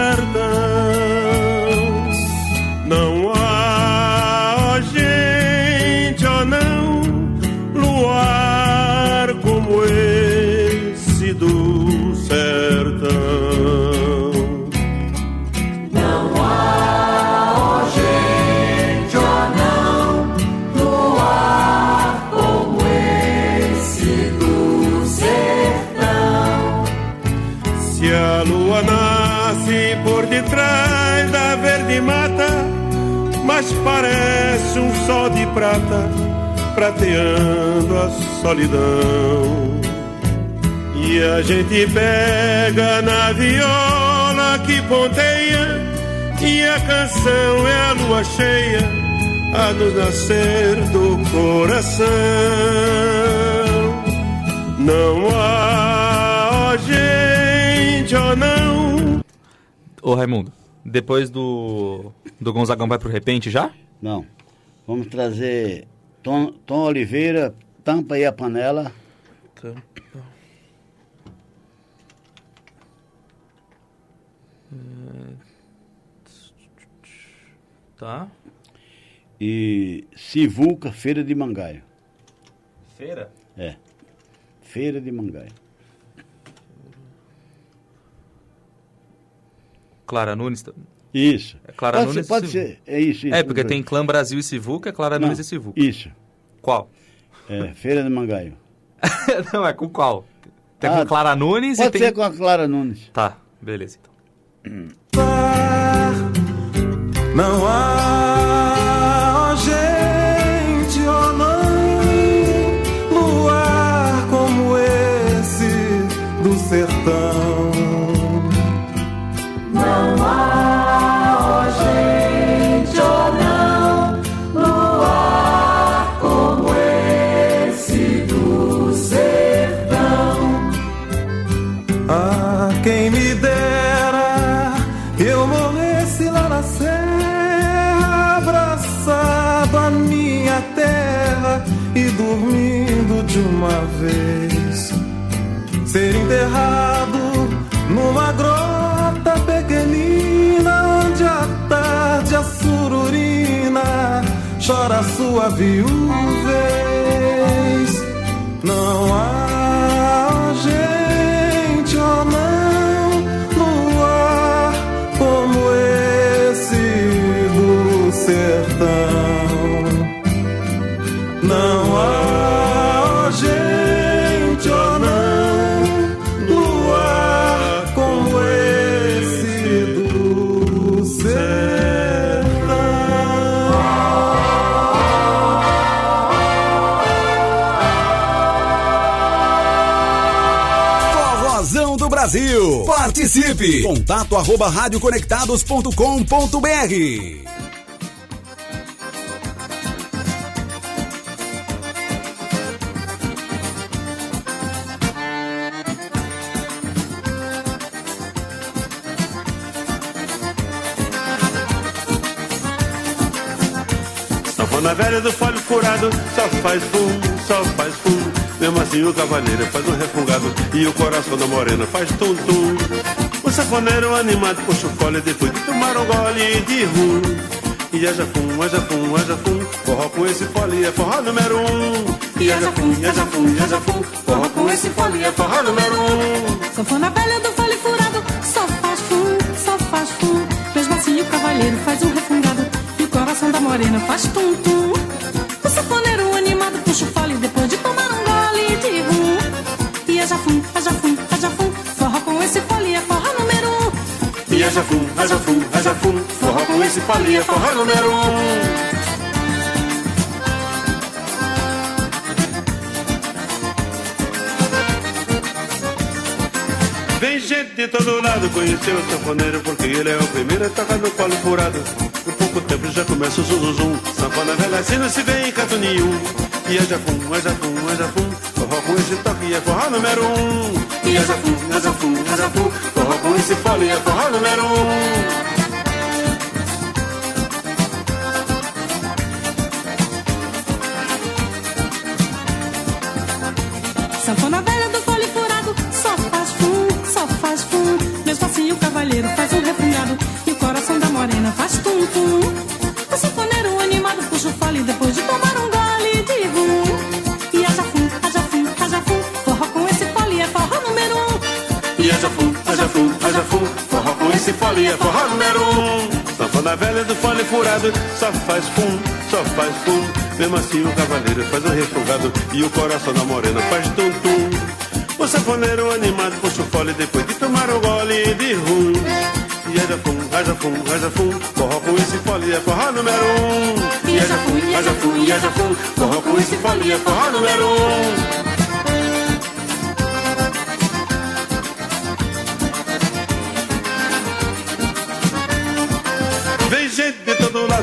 Parece um sol de prata, prateando a solidão. E a gente pega na viola que ponteia, e a canção é a lua cheia a nos nascer do coração. Não há, ó gente, ó não. Ô Raimundo, depois do, do Gonzagão vai pro repente já? Não. Vamos trazer Tom, Tom Oliveira, tampa aí a panela. Tampa. Tá. E Sivuca, Feira de Mangaio. Feira? É. Feira de Mangaio. Clara Nunes. Isso. É Clara Pode Nunes ser- pode e Sivuca. ser, é isso, isso, É, porque tem Clã Brasil e Sivuca, é Clara Não, Nunes e Sivuca. Isso. Qual? É, Feira de Mangaio. [laughs] Não, é com qual? Tem Ah, com Clara Nunes e Pode tem... ser com a Clara Nunes. Tá, beleza então. Não há, chora sua viuvez. Participe. Contato arroba radioconectados.com.br. Sanfona velha do folho furado, só faz fum, só faz fum. Mesmo assim o cavaleiro faz um refungado e o coração da morena faz tum-tum. Sanfoneiro animado o fole depois de tomar um gole de rum. E aja fum, aja fum, aja fum, forró com esse fole é forró número um. E aja fum, aja fum, aja fum, forró com esse fole é forró número um. Sanfona velha do fole furado, só faz fum, só faz fum. Mesmo assim o cavalheiro faz um refungado e o coração da morena faz tum tum. Aja fum, aja fum, aja fum, forró com esse é forró número um. Vem gente de todo lado conhecer o sanfoneiro Porque ele é o primeiro a tocar no colo furado. Por pouco tempo já começa o zum zum zum. Sanfona velha assim não se vê em canto nenhum. E aja fum, aja fum, aja fum. Forró com esse toque é forró número um. E ajafu, ajafu, ajafu, forró com esse fole é forró número um. Sanfona é forró número um. Sanfona velha do fole furado, só faz fum, só faz fum. Mesmo assim o cavaleiro faz um refogado e o coração da morena faz tum tum. O sanfoneiro animado puxa o fole depois de tomar um gole de rum. E ajafum, ajafum, ajafum, forró com esse fole é forró número um. E ajafum, ajafum, e ajafum, forró com esse fole é forró número um.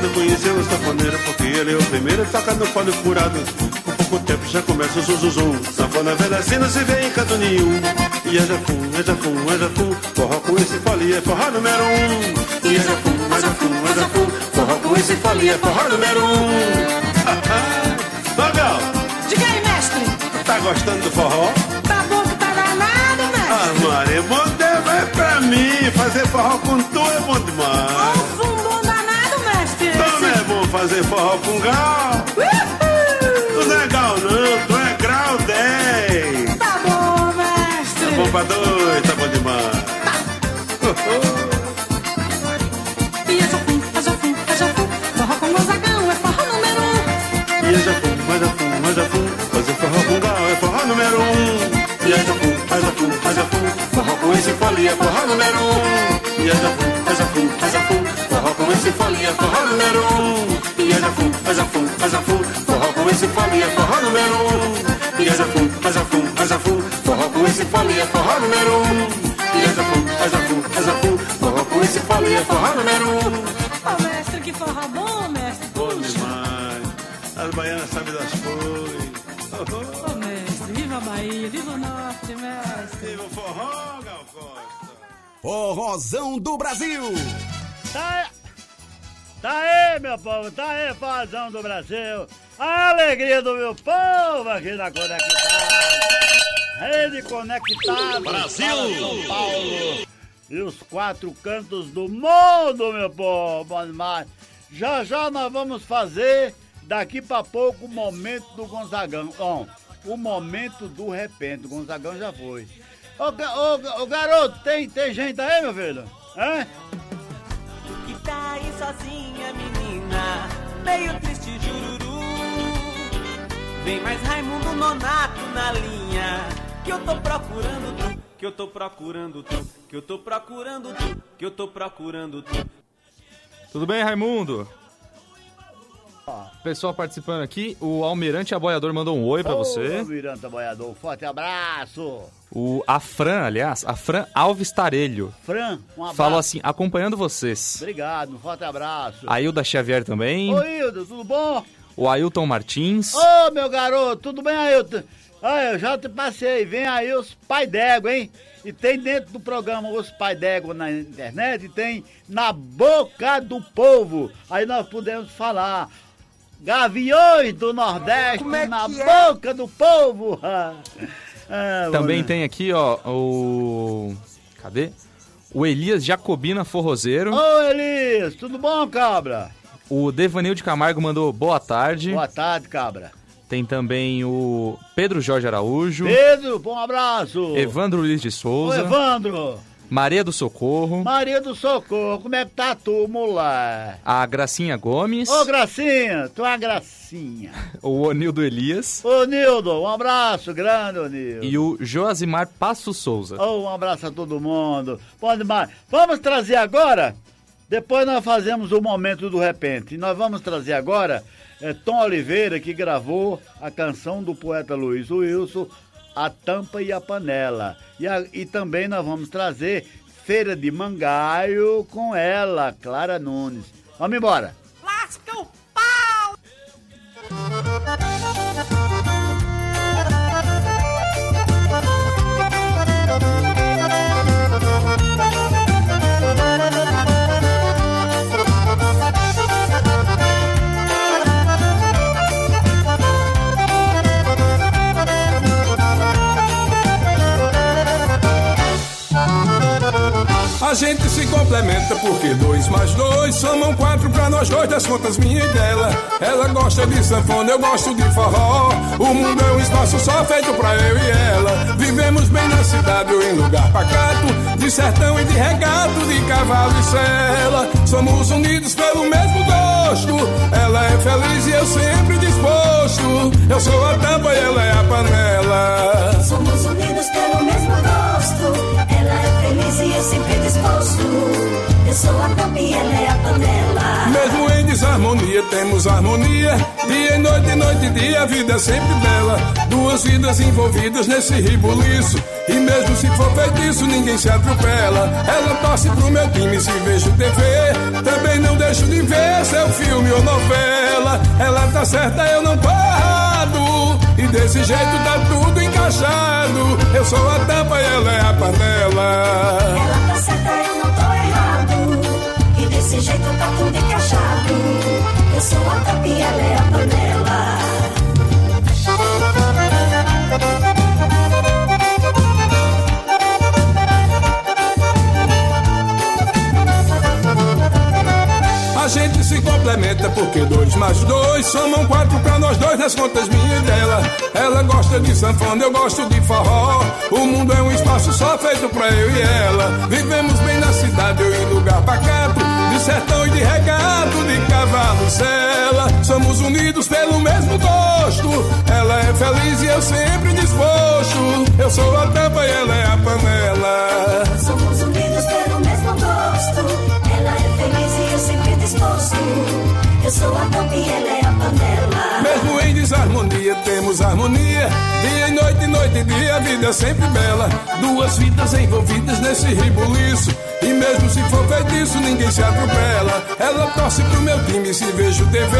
Lado conhecer o sanfoneiro Porque ele é o primeiro a tocar no fole furado. Com pouco tempo já começa o zuzuzum Sanfona velha assim não se vê em canto nenhum E ajafum, ajafum, ajafum Forró com esse fole é forró número um. E ajafum, ajafum, ajafum Forró com esse fole é forró número um. Magal, Diga aí, mestre, tá gostando do forró? tá bom que tá danado, mestre? Ah, bom tempo é pra mim. Fazer forró com tu é bom demais. Bom mestre. Fazer forró com gal? Tu não é gal não, tu é grau 10 Tá bom, mestre. Tá bom pra dois, tá bom demais. E haja fum, haja fum, haja fum, forró com Gonzagão é forró número um. E ajafum, ajafum, ajafum Fazer forró com gal é forró número um. E ajafum, ajafum, ajafum Forró com esse fole é forró número um. E ajafum, ajafum, ajafum Forró com esse fole é forró número um E ajafum, ajafum, ajafum Forró com esse fole é forró número um E ajafum, ajafum, ajafum Forró com esse fole é forró número um E ajafum, ajafum, ajafum Forró com esse fole é forró número um Ô, mestre, que forró bom, mestre. Bom demais. As baianas sabem das coisas. Ô, mestre, viva a Bahia, viva o norte, mestre. Viva o forró, Gal Costa. Forrozão do Brasil. Tá, tá aí, meu povo, tá aí, fazão do Brasil. A alegria do meu povo aqui na Conectada. Rede Conectada. Brasil. São Paulo. E os quatro cantos do mundo, meu povo. Bom demais. Já já nós vamos fazer, daqui pra pouco, o momento do Gonzagão. Bom, o momento do repente. O Gonzagão já foi. Ô, ô, ô, garoto, tem, tem gente aí, meu filho? Hã? que tá aí sozinha, menina, meio triste jururu. Vem mais Raimundo Nonato na linha, que eu tô procurando tu, que eu tô procurando tu, que eu tô procurando tu, que eu tô procurando tu. Tudo bem, Raimundo? Pessoal participando aqui, o Almirante Aboiador mandou um oi pra Ô, você. Almirante Boiador, forte abraço. O Afran, aliás, Afran Alves Tarelho. Fran, um abraço. Falou assim, acompanhando vocês. Obrigado, um forte abraço. A Hilda Xavier também. Ô, Hildo, tudo bom? O Ailton Martins. Ô, meu garoto, tudo bem, Ailton? Ah, eu já te passei, vem aí os pai d'égua, hein? E tem dentro do programa os pai d'égua na internet e tem na boca do povo. Aí nós podemos falar. Gaviões do Nordeste na boca do povo. [laughs] Ah, Também tem aqui, ó, o... Cadê? O Elias Jacobina Forrozeiro. Ô, Elias, tudo bom, cabra? O Devanil de Camargo mandou boa tarde. Boa tarde, cabra. Tem também o Pedro Jorge Araújo. Pedro, bom abraço. Evandro Luiz de Ô, Souza. Evandro. Maria do Socorro. Maria do Socorro, como é que tá tu, mulher? A Gracinha Gomes. Ô, Gracinha, tu é uma gracinha. [laughs] O Onildo Elias. Ô, Nildo, um abraço grande, ô, Nildo. E o Joasimar Passo Souza. Ô, um abraço a todo mundo. Pode mais. Vamos trazer agora, depois nós fazemos o momento do repente. E nós vamos trazer agora é, Tom Oliveira, que gravou a canção do poeta Luiz Wilson, A Tampa e a Panela. E, a- e também nós vamos trazer Feira de Mangaio com ela, Clara Nunes. Vamos embora. A gente se complementa porque dois mais dois somam quatro pra nós dois das contas minha e dela. Ela gosta de sanfona, eu gosto de forró. O mundo é um espaço só feito pra eu e ela. Vivemos bem na cidade ou em lugar pacato, de sertão e de regato, de cavalo e sela. Somos unidos pelo mesmo gosto. Ela é feliz e eu sempre disposto. Eu sou a tampa e ela é a panela. Somos unidos pelo mesmo gosto. Ela é feliz e eu sempre disposto. Eu sou a tampa e ela é a panela. Mesmo em desarmonia, temos harmonia. Dia e noite, noite e dia, a vida é sempre bela. Duas vidas envolvidas nesse ribuliço. E mesmo se for feitiço, ninguém se atropela. Ela torce pro meu time se vejo TV. Também não deixo de ver seu filme ou novela. Ela tá certa, eu não errado. E desse jeito tá tudo encaixado. Eu sou a tampa e ela é a panela. Ela tá certa, eu não tô errado. E desse jeito tá tudo encaixado. Eu sou a tampa e ela é a panela. Complementa porque dois mais dois somam quatro pra nós dois nas contas minha e dela. Ela gosta de sanfona, eu gosto de forró. O mundo é um espaço só feito pra eu e ela. Vivemos bem na cidade ou em lugar pacato, de sertão e de regato, de cavalo sela. Somos unidos pelo mesmo gosto. Ela é feliz e eu sempre disposto. Eu sou a tampa e ela é a panela. Somos unidos pelo Eu sou a tampa e ela é a panela. Mesmo em desarmonia, temos harmonia. Dia e noite, noite e dia, a vida é sempre bela. Duas vidas envolvidas nesse ribuliço. E mesmo se for feitiço, ninguém se atropela. Ela torce pro meu time se vejo TV.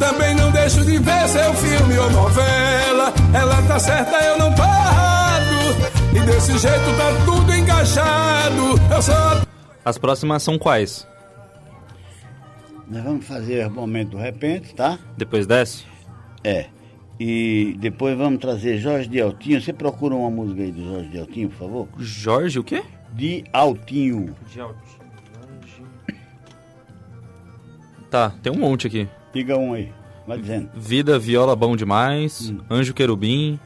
Também não deixo de ver seu filme ou novela. Ela tá certa, eu não tô errado. E desse jeito tá tudo encaixado. Eu sou a As próximas são quais? Nós vamos fazer o momento do repente, tá? Depois dessa? É. E depois vamos trazer Jorge de Altinho. Você procura uma música aí do Jorge de Altinho, por favor? Jorge o quê? De Altinho. De Altinho. Tá, tem um monte aqui. Diga um aí. Vai dizendo. Vida, viola, bom demais. Anjo querubim.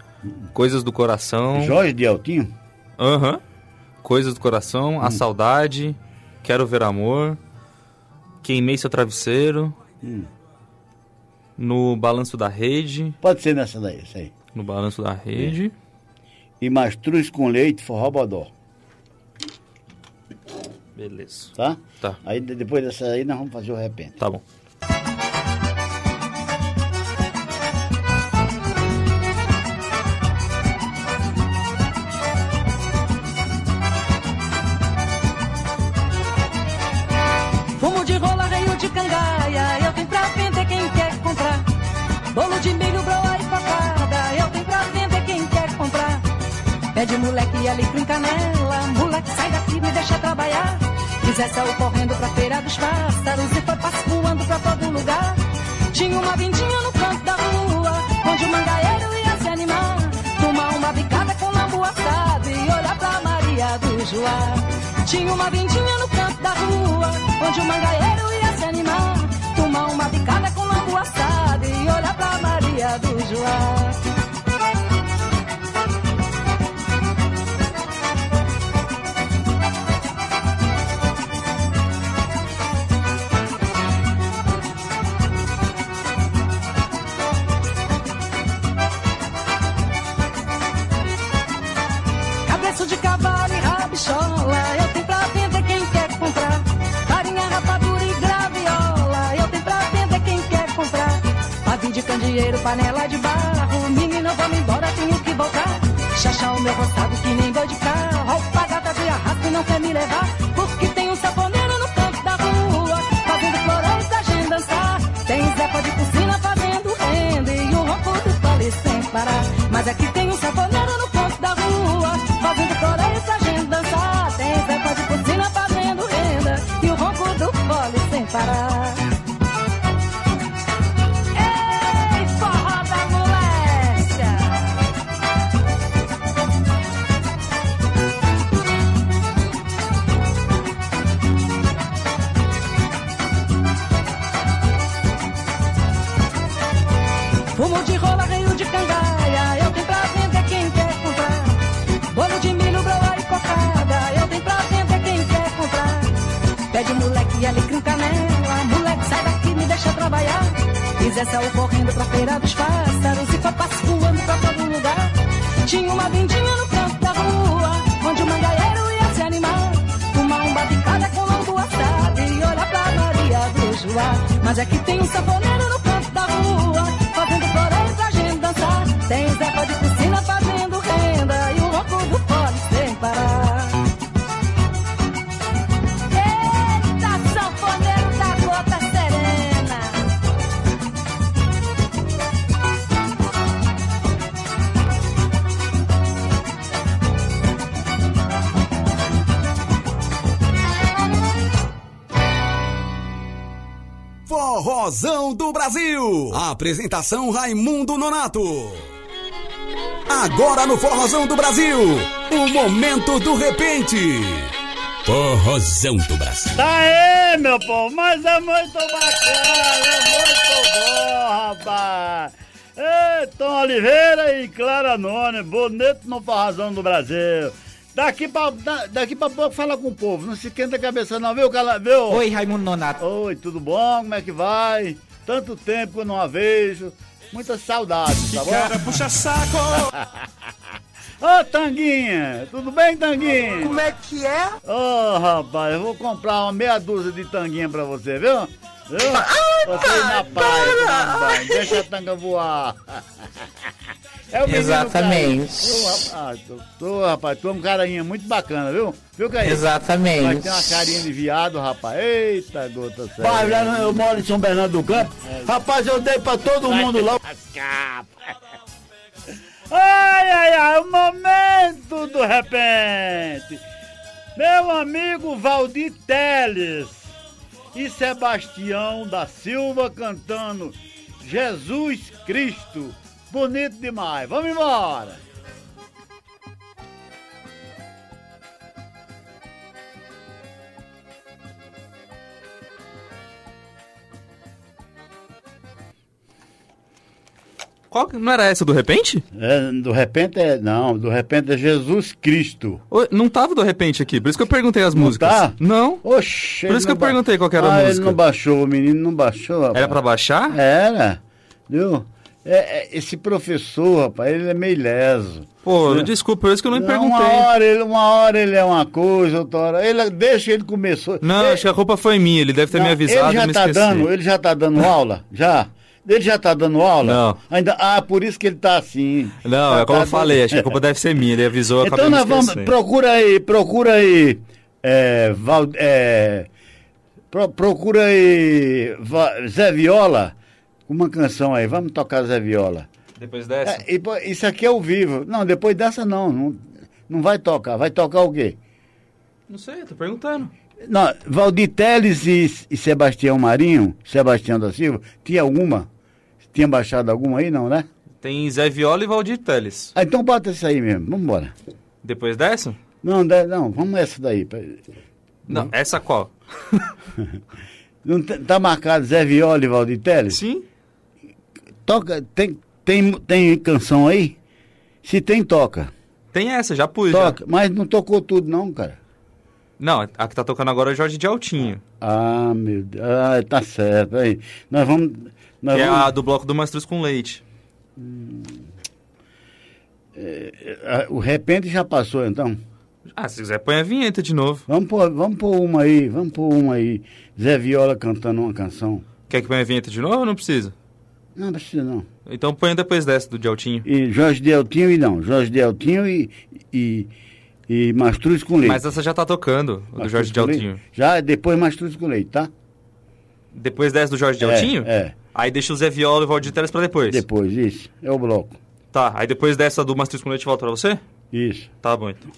Coisas do coração. Jorge de Altinho? Aham. Coisas do coração. A saudade. Quero ver amor. Queimei seu travesseiro. Hum. No balanço da rede. Pode ser nessa daí, isso aí. No balanço da rede. E mastruz com leite, forró bodó. Beleza. Tá? Tá. Aí de- depois dessa aí nós vamos fazer o repente. Tá bom. Moleque ali com canela, moleque sai daqui, me deixa trabalhar. Zé saiu correndo pra feira dos pássaros e foi passo voando pra todo lugar. Tinha uma vindinha no canto da rua, onde o mangaeiro ia se animar. Tomar uma bicada com lambu assado e olhar pra Maria do Joá. Tinha uma vindinha no canto da rua, onde o mangaeiro ia se animar. Tomar uma bicada com lambu assado e olhar pra Maria do Joá. Chachar o Brasil. Apresentação Raimundo Nonato. Agora no Forrozão do Brasil, o momento do repente. Forrozão do Brasil. Tá aí, meu povo, mas é muito bacana, é muito bom, rapaz. Ei, Tom Oliveira e Clara None, bonito no Forrozão do Brasil. Daqui pra, da- daqui pra pouco fala com o povo, não se esquenta a cabeça não, viu, Cala, viu? Oi, Raimundo Nonato. Oi, tudo bom? Como é que vai? Tanto tempo que eu não a vejo. Muitas saudades, tá bom? cara puxa saco. [laughs] Ô, Tanguinha! Tudo bem, Tanguinha? Como é que é? Ô, rapaz, eu vou comprar uma meia dúzia de tanguinha pra você, viu? Viu? Você ir na paz, tomar um banho. deixa a tanga voar. [laughs] É o menino Exatamente. Caio. Ô, rapaz, tu, tu, rapaz, tu é um carinha muito bacana, viu? Viu, Caio? Exatamente. Vai ter uma carinha de viado, rapaz. Eita, gota séria. Pai, eu moro em São Bernardo do Campo. Rapaz, eu dei pra todo Vai mundo lá. Ai, ai, ai, o momento do repente. Meu amigo Valdir Teles e Sebastião da Silva cantando Jesus Cristo. Bonito demais. Vamos embora. Qual, que- não era essa do repente? É, do repente é. Não, do repente é Jesus Cristo. Ô, Não tava do repente aqui, por isso que eu perguntei as músicas. tá? Não. Oxi. Por isso que eu perguntei qual que era ah, a ele música. não baixou, o menino não baixou. Rapaz. Era pra baixar? Era. Viu? É, é, esse professor, rapaz, ele é meio leso. Pô, Né? desculpa, por isso que eu não Não, perguntei. Uma hora, ele, uma hora ele é uma coisa, outra hora. Ele, deixa ele começou. Não, ele, acho que a culpa foi minha, ele deve ter me não, avisado Ele já me tá dando, ele já tá dando aula? Já? Ele já tá dando aula? Não. Ainda, ah, por isso que ele tá assim. Não, Tá- é como tá eu falei, dando- acho que a culpa deve ser minha, ele avisou, Então nós me vamos, procura aí, procura aí, é, Val, é, pro- procura aí Zé Viola, uma canção aí, vamos tocar Zé Viola. Depois dessa? É, e, isso aqui é ao vivo. Não, depois dessa não, não, não vai tocar. Vai tocar o quê? Não sei, tô perguntando. Não, Valdir Teles e, e Sebastião Marinho, Sebastião da Silva, tinha alguma? Tinha baixado alguma aí, não, né? Tem Zé Viola e Valdir Teles. Ah, então bota isso aí mesmo, vamos embora. Depois dessa? Não, não, vamos essa daí. Não, essa qual? [laughs] Não tá tá marcado Zé Viola e Valdir Teles? Sim. Toca, tem, tem, tem canção aí? Se tem, toca. Tem essa, já pus. Toca, mas não tocou tudo não, cara. Não, a que tá tocando agora é Jorge de Altinho. Ah, meu Deus. Ah, tá certo. Aí, nós vamos... Nós que é vamos a do bloco do Mastruz com Leite. é, o repente já passou, então? Ah, se quiser põe a vinheta de novo. Vamos pôr, vamos pôr uma aí, vamos pôr uma aí. Zé Viola cantando uma canção. Quer que ponha a vinheta de novo ou não precisa? Não, precisa não. Então põe depois dessa do de Altinho. E Jorge Deltinho e não. Jorge Deltinho e, e, e Mastruz com leite. Mas essa já tá tocando, o do Mastruz Jorge de com leite? Já, depois Mastruz com leite, tá? Depois dessa do Jorge É, Altinho? é. Aí deixa o Zé Viola e o Valdir Teles pra depois. Depois, isso. É o bloco. Tá, aí depois dessa do Mastruz com Leite volta pra você? Isso. Tá bom então.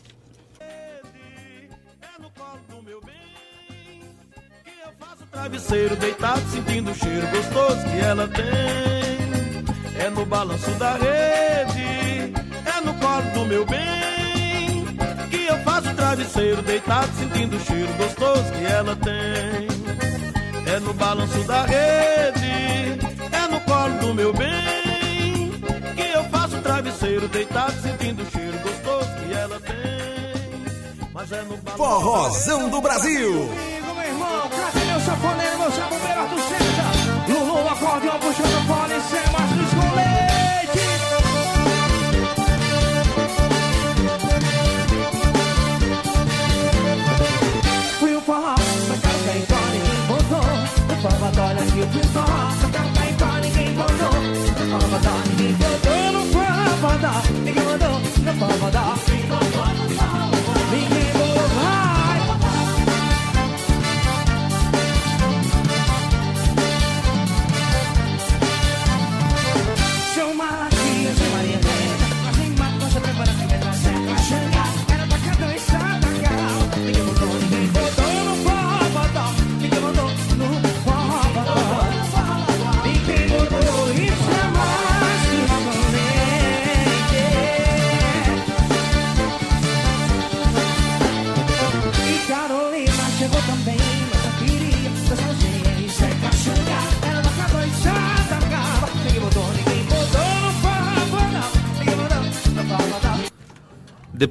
Travesseiro deitado, sentindo o cheiro gostoso que ela tem. É no balanço da rede, é no colo do meu bem. Que eu faço travesseiro deitado, sentindo o cheiro gostoso que ela tem. É no balanço da rede, é no colo do meu bem. Que eu faço travesseiro deitado, sentindo o cheiro gostoso que ela tem. Mas é no balanço Forrozão do Brasil. Cadê meu safoneiro, meu saboneiro, Arthur César? Lulu, acordeão, puxando fole, sem mastros com leite.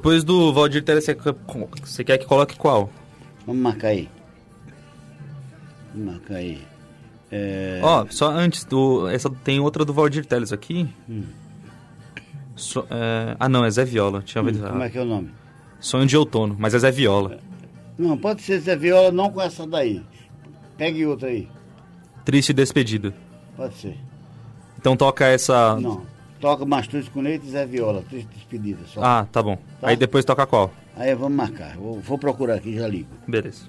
Depois do Valdir Teles, você, quer- que coloque qual? Vamos marcar aí. Vamos marcar aí. É... Ó, só antes do. Essa tem outra do Valdir Teles aqui. Hum. So- é, ah, não, é Zé Viola. Tinha ouvido Como é que é o nome? Sonho de Outono, mas é Zé Viola. Não, pode ser Zé Viola, não com essa daí. Pegue outra aí. Triste Despedida. Pode ser. Então toca essa. Não. Toca Mastruz com Leite e Zé Viola. Triste despedida só. Ah, tá bom. Tá? Aí depois toca qual? Aí vamos marcar. Vou, vou procurar aqui já ligo. Beleza.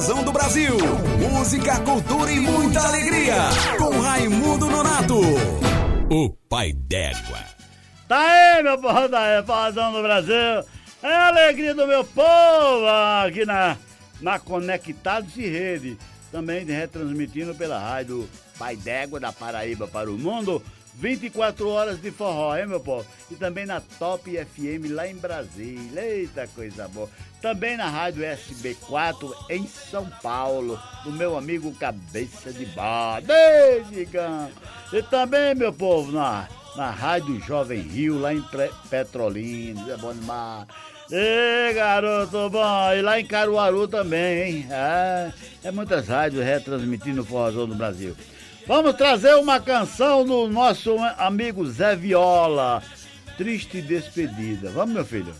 Forrozão do Brasil. Música, cultura e muita alegria. Com Raimundo Nonato. O pai d'égua. Tá aí, meu povo, tá aí, Forrozão do Brasil. É a alegria do meu povo aqui na, na Conectados e Rede. Também retransmitindo pela rádio Pai d'Égua da Paraíba para o mundo. 24 horas de forró, hein, meu povo? E também na Top FM lá em Brasília. Eita, coisa boa. Também na rádio SB4 em São Paulo, do meu amigo Cabeça de. Beijigão. E também, meu povo, na, na rádio Jovem Rio, lá em Petrolina. É bom demais. Ê, garoto bom. E lá em Caruaru também, hein? É, é muitas rádios retransmitindo o Forrozão do Brasil. Vamos trazer uma canção do nosso amigo Zé Viola. Triste despedida. Vamos, meu filho?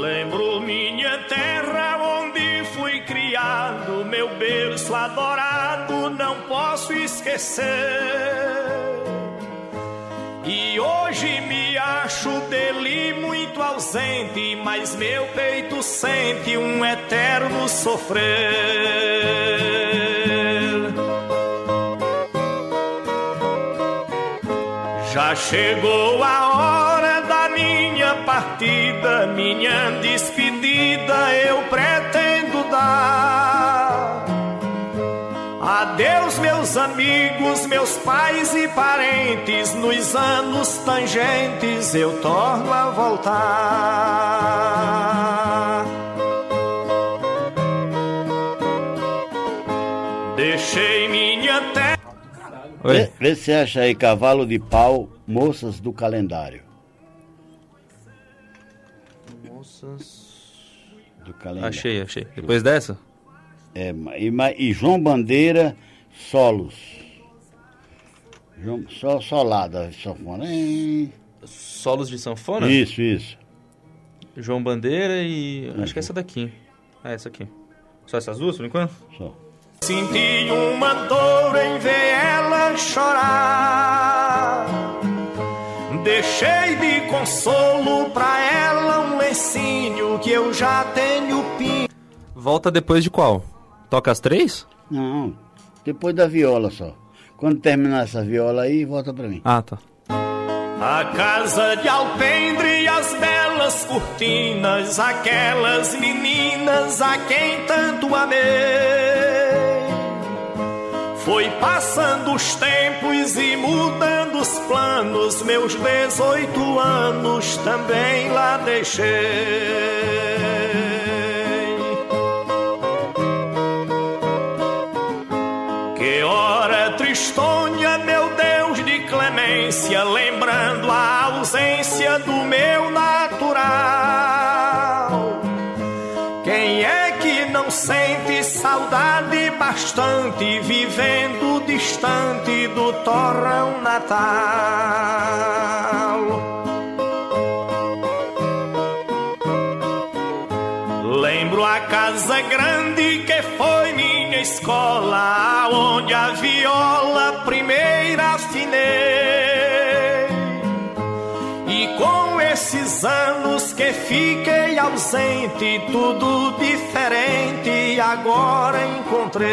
Lembro minha terra onde fui criado, meu berço adorado, não posso esquecer. E hoje me acho dele muito ausente, mas meu peito sente um eterno sofrer. Já chegou a hora da minha partida, minha despedida eu pretendo dar. Adeus, meus amigos, meus pais e parentes, nos anos tangentes eu torno a voltar. Deixei minha terra. Vê, vê se acha aí Cavalo de Pau, Moças do Calendário. Moças. Do calendário. Achei, achei. Depois dessa? É, e, e João Bandeira, Solos. Só, solada, sanfona. Hein? Solos de sanfona? Isso, isso. João Bandeira e. Acho que é essa daqui. É essa aqui. Só essas duas por enquanto? Só. Senti uma dor em ver ela chorar. Deixei de consolo pra ela um lencinho que eu já tenho pin. Volta depois de qual? Toca as três? Não, depois da viola só. Quando terminar essa viola aí, volta pra mim. Ah, tá. A casa de alpendre e as belas cortinas, aquelas meninas a quem tanto amei. Foi passando os tempos e mudando os planos, meus 18 anos também lá deixei. Lembrando a ausência do meu natural. Quem é que não sente saudade bastante, vivendo distante do torrão natal? Lembro a casa grande que foi minha escola, onde a viola primeira anos que fiquei ausente, tudo diferente agora encontrei.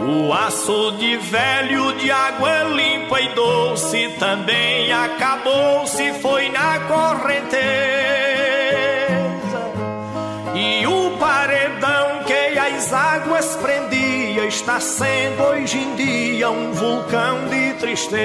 O açude velho de água limpa e doce também acabou-se, foi na correnteza. E o paredão que as águas está sendo hoje em dia um vulcão de tristeza.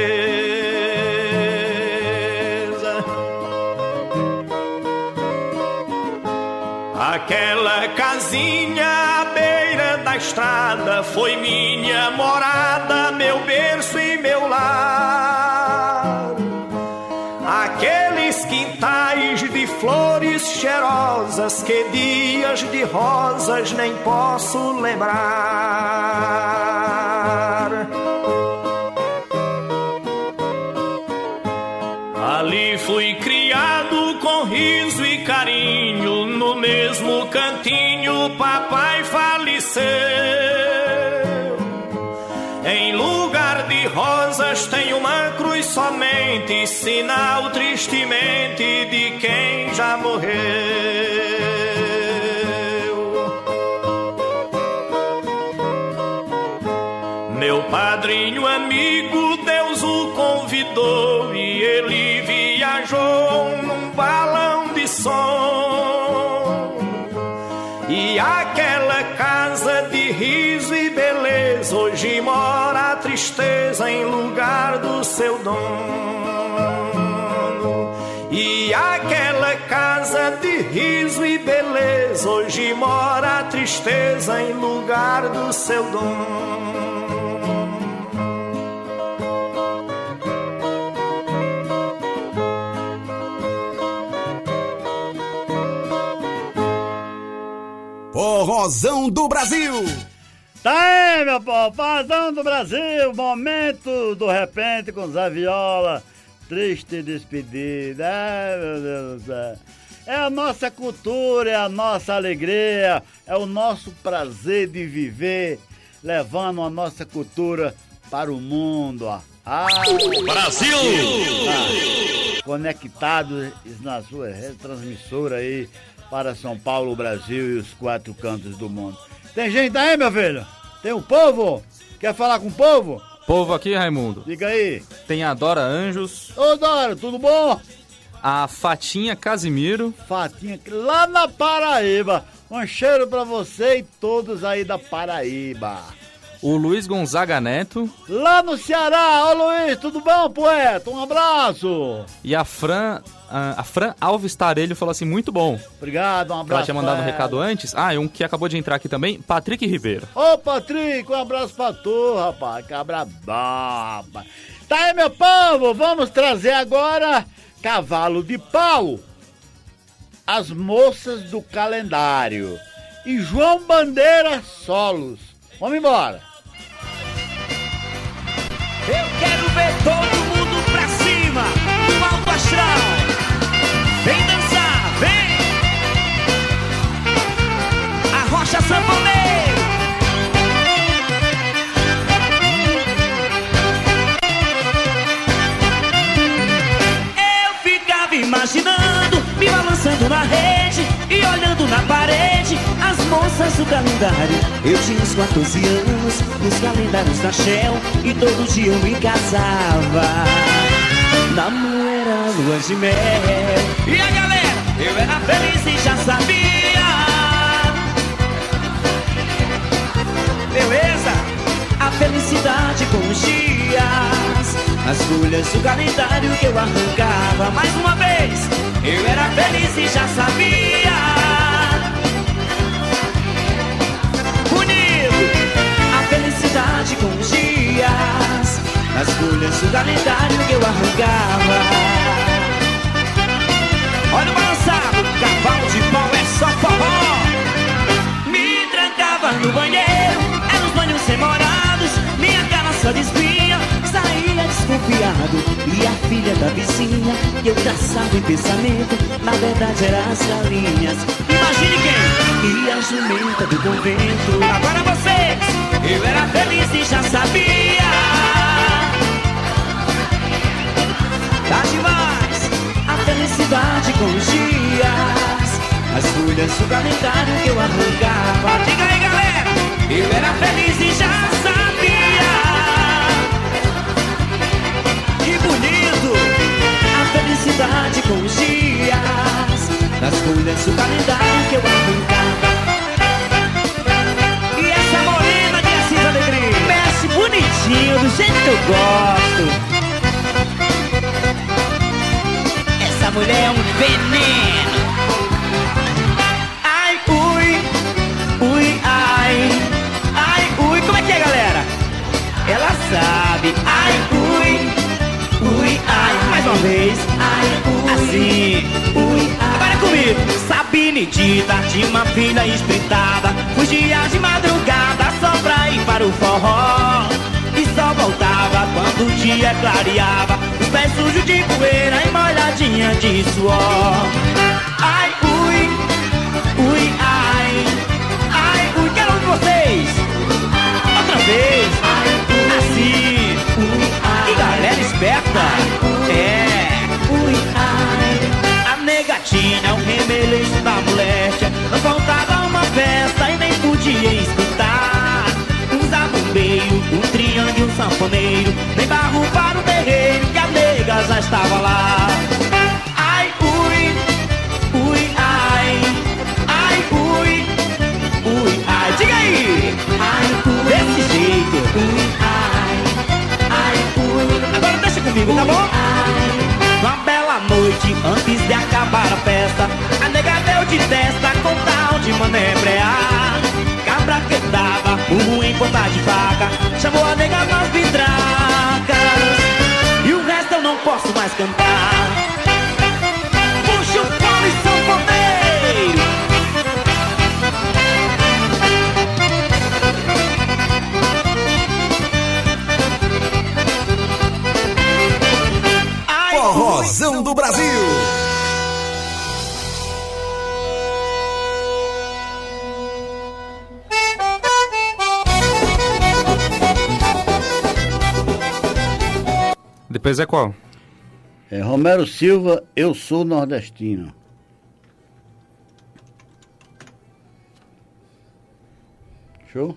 Aquela casinha à beira da estrada foi minha morada, meu berço e meu lar. Aqueles quintais de flores que dias de rosas nem posso lembrar. Ali fui criado com riso e carinho, no mesmo cantinho papai faleceu. Rosas tem uma cruz somente, sinal tristemente de quem já morreu. Meu padrinho amigo, Deus o convidou tristeza em lugar do seu dono. E aquela casa de riso e beleza hoje mora a tristeza em lugar do seu dono. Forrozão do Brasil. Tá aí, meu povo, Fazão do Brasil, momento do repente com Zé Viola, triste despedida, ai meu Deus do céu. É a nossa cultura, é a nossa alegria, é o nosso prazer de viver, levando a nossa cultura para o mundo. ó. Ah, Brasil! Ah, conectados na sua retransmissora aí para São Paulo, Brasil e os quatro cantos do mundo. Tem gente aí, meu filho? Tem o povo? Quer falar com o povo? Povo aqui, Raimundo. Diga aí. Tem a Dora Anjos, Ô, Dora, tudo bom? a Fatinha Casimiro, Fatinha, lá na Paraíba. Um cheiro pra você e todos aí da Paraíba. o Luiz Gonzaga Neto Lá no Ceará, ô Luiz, tudo bom, poeta? Um abraço. e a Fran, a Fran Alves Tarelho falou assim, muito bom. Obrigado, um abraço. Ela tinha mandado um recado antes. Ah, e um que acabou de entrar aqui também, Patrick Ribeiro. Ô, Patrick, um abraço pra tu, rapaz. Cabra baba. Tá aí, meu povo, vamos trazer agora Cavalo de Pau. As moças do calendário. E João Bandeira Solos. Vamos embora. Eu quero ver todo mundo pra cima, astral. Vem dançar, vem! A Rocha Samboneiro! Eu ficava imaginando, me balançando na rede e olhando na parede as moças do calendário. Eu tinha uns 14 anos, nos calendários da Shell e todo dia eu me casava. Namoro era lua de mel. E a galera, eu era feliz e já sabia. Beleza? A felicidade com os dias. As folhas do calendário que eu arrancava. Mais uma vez, eu era feliz e já sabia. As folhas do calendário que eu arrancava. Olha o balançado, cavalo de pau é só forró. Me trancava no banheiro, eram os banhos demorados. Minha cara só desvia, saía desconfiado. E a filha da vizinha, que eu traçava em pensamento, na verdade era as galinhas. Imagine quem? E a jumenta do convento. Agora vocês, eu era feliz e já sabia. Tá demais a felicidade com os dias. As folhas do calendário que eu arrancava. Diga aí, galera, eu era feliz e já sabia. Que bonito a felicidade com os dias. As folhas do calendário que eu arrancava. E essa morena de Assis Alegria mexe bonitinho, do jeito que eu gosto. Mulher é um veneno. Ai, ui, ui, ai. Ai, ui, como é que é, galera? Ela sabe. Ai, ui, ui, ai. Mais uma vez. Ai, ui. Assim. Ui, ai. Agora comigo. Sabine Dita tinha uma filha espreitada. Fugia de madrugada só pra ir para o forró. E só voltava quando o dia clareava. Os pés sujos de poeira e molhadinha de suor. Ai, ui, ui, ai. Ai, ui, quero um de vocês. Outra vez. Assim. Que galera esperta. É. A negatina é o remeleixo da moleque. Não faltava uma festa e nem podia escutar. Usava um meio, um e um sanfoneiro. Nem barro para o terreiro que a nega já estava lá. Ai, ui, ui, ai. Ai, ui, ui, ai. Diga aí. Ai, ui. Desse jeito. Ui, ai. Ai, ui. Agora deixa comigo, tá bom? Uma bela noite antes de acabar a festa A nega deu de testa com tal de manebrear Dava burro em ponta de faca Chamou a nega nas vidracas E o resto eu não posso mais cantar. Puxa o pau e sanfoneiro Forrozão do Brasil. Depois é qual? É Romero Silva, eu sou nordestino. Show?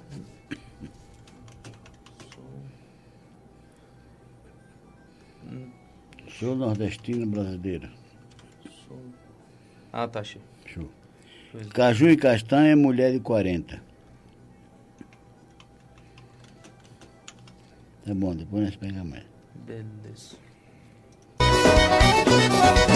Sou nordestino brasileiro. Ah, tá, cheio. Show. Caju e castanha, mulher de 40. Tá bom, depois nós pegamos mais. Beleza. Puxa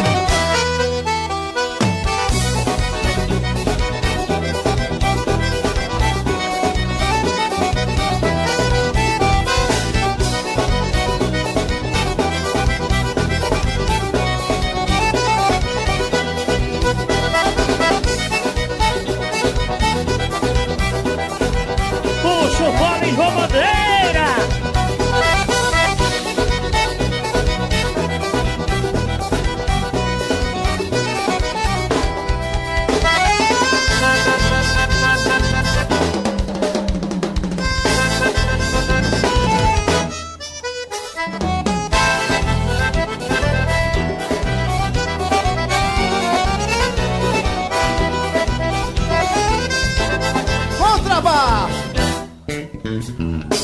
Mm-hmm.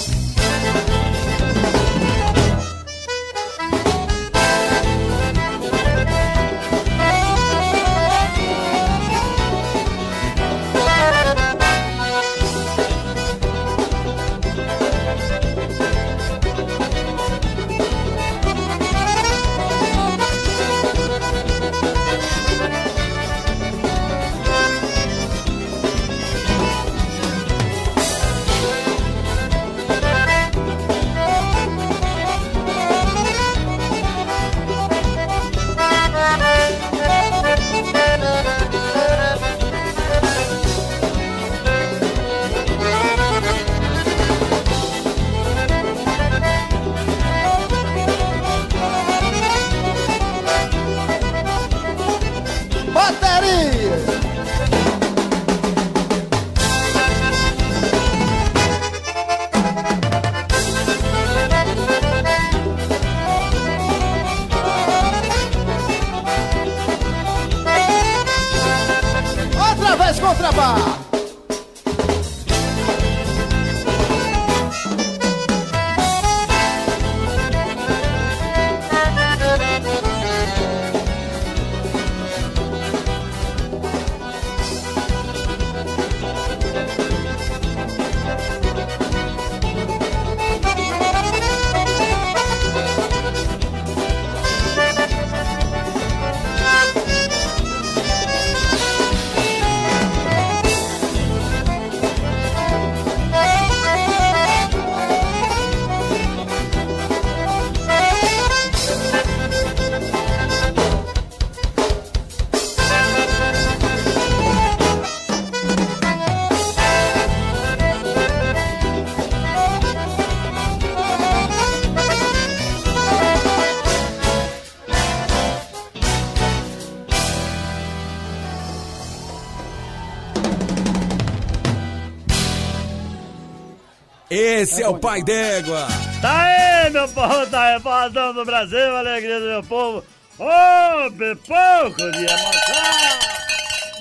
Esse é o pai d'égua. Tá aí, meu povo, tá aí, forrozão do Brasil, alegria do meu povo. Ô, pipoco de emoção!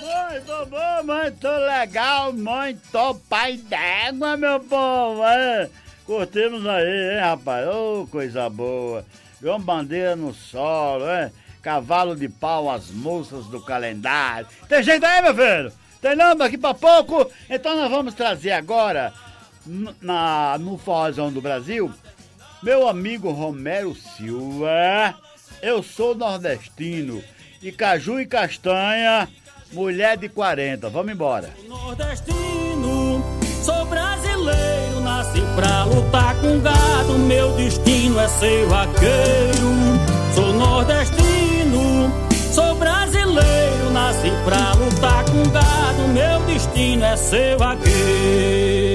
Muito bom, muito legal, muito pai d'égua, meu povo. É. Curtimos aí, hein, rapaz? Ô, coisa boa. João Bandeira no solo, é? Cavalo de pau, as moças do calendário. Tem gente aí, meu filho? Tem não, daqui pra pouco? Então nós vamos trazer agora, na, no Forrozão do Brasil, meu amigo Romero Silva. Eu sou nordestino. E caju e castanha, mulher de 40. Vamos embora. Nordestino, sou brasileiro, nasci pra lutar com gado. Meu destino é ser vaqueiro. Sou nordestino, sou brasileiro, nasci pra lutar com gado. Meu destino é ser vaqueiro.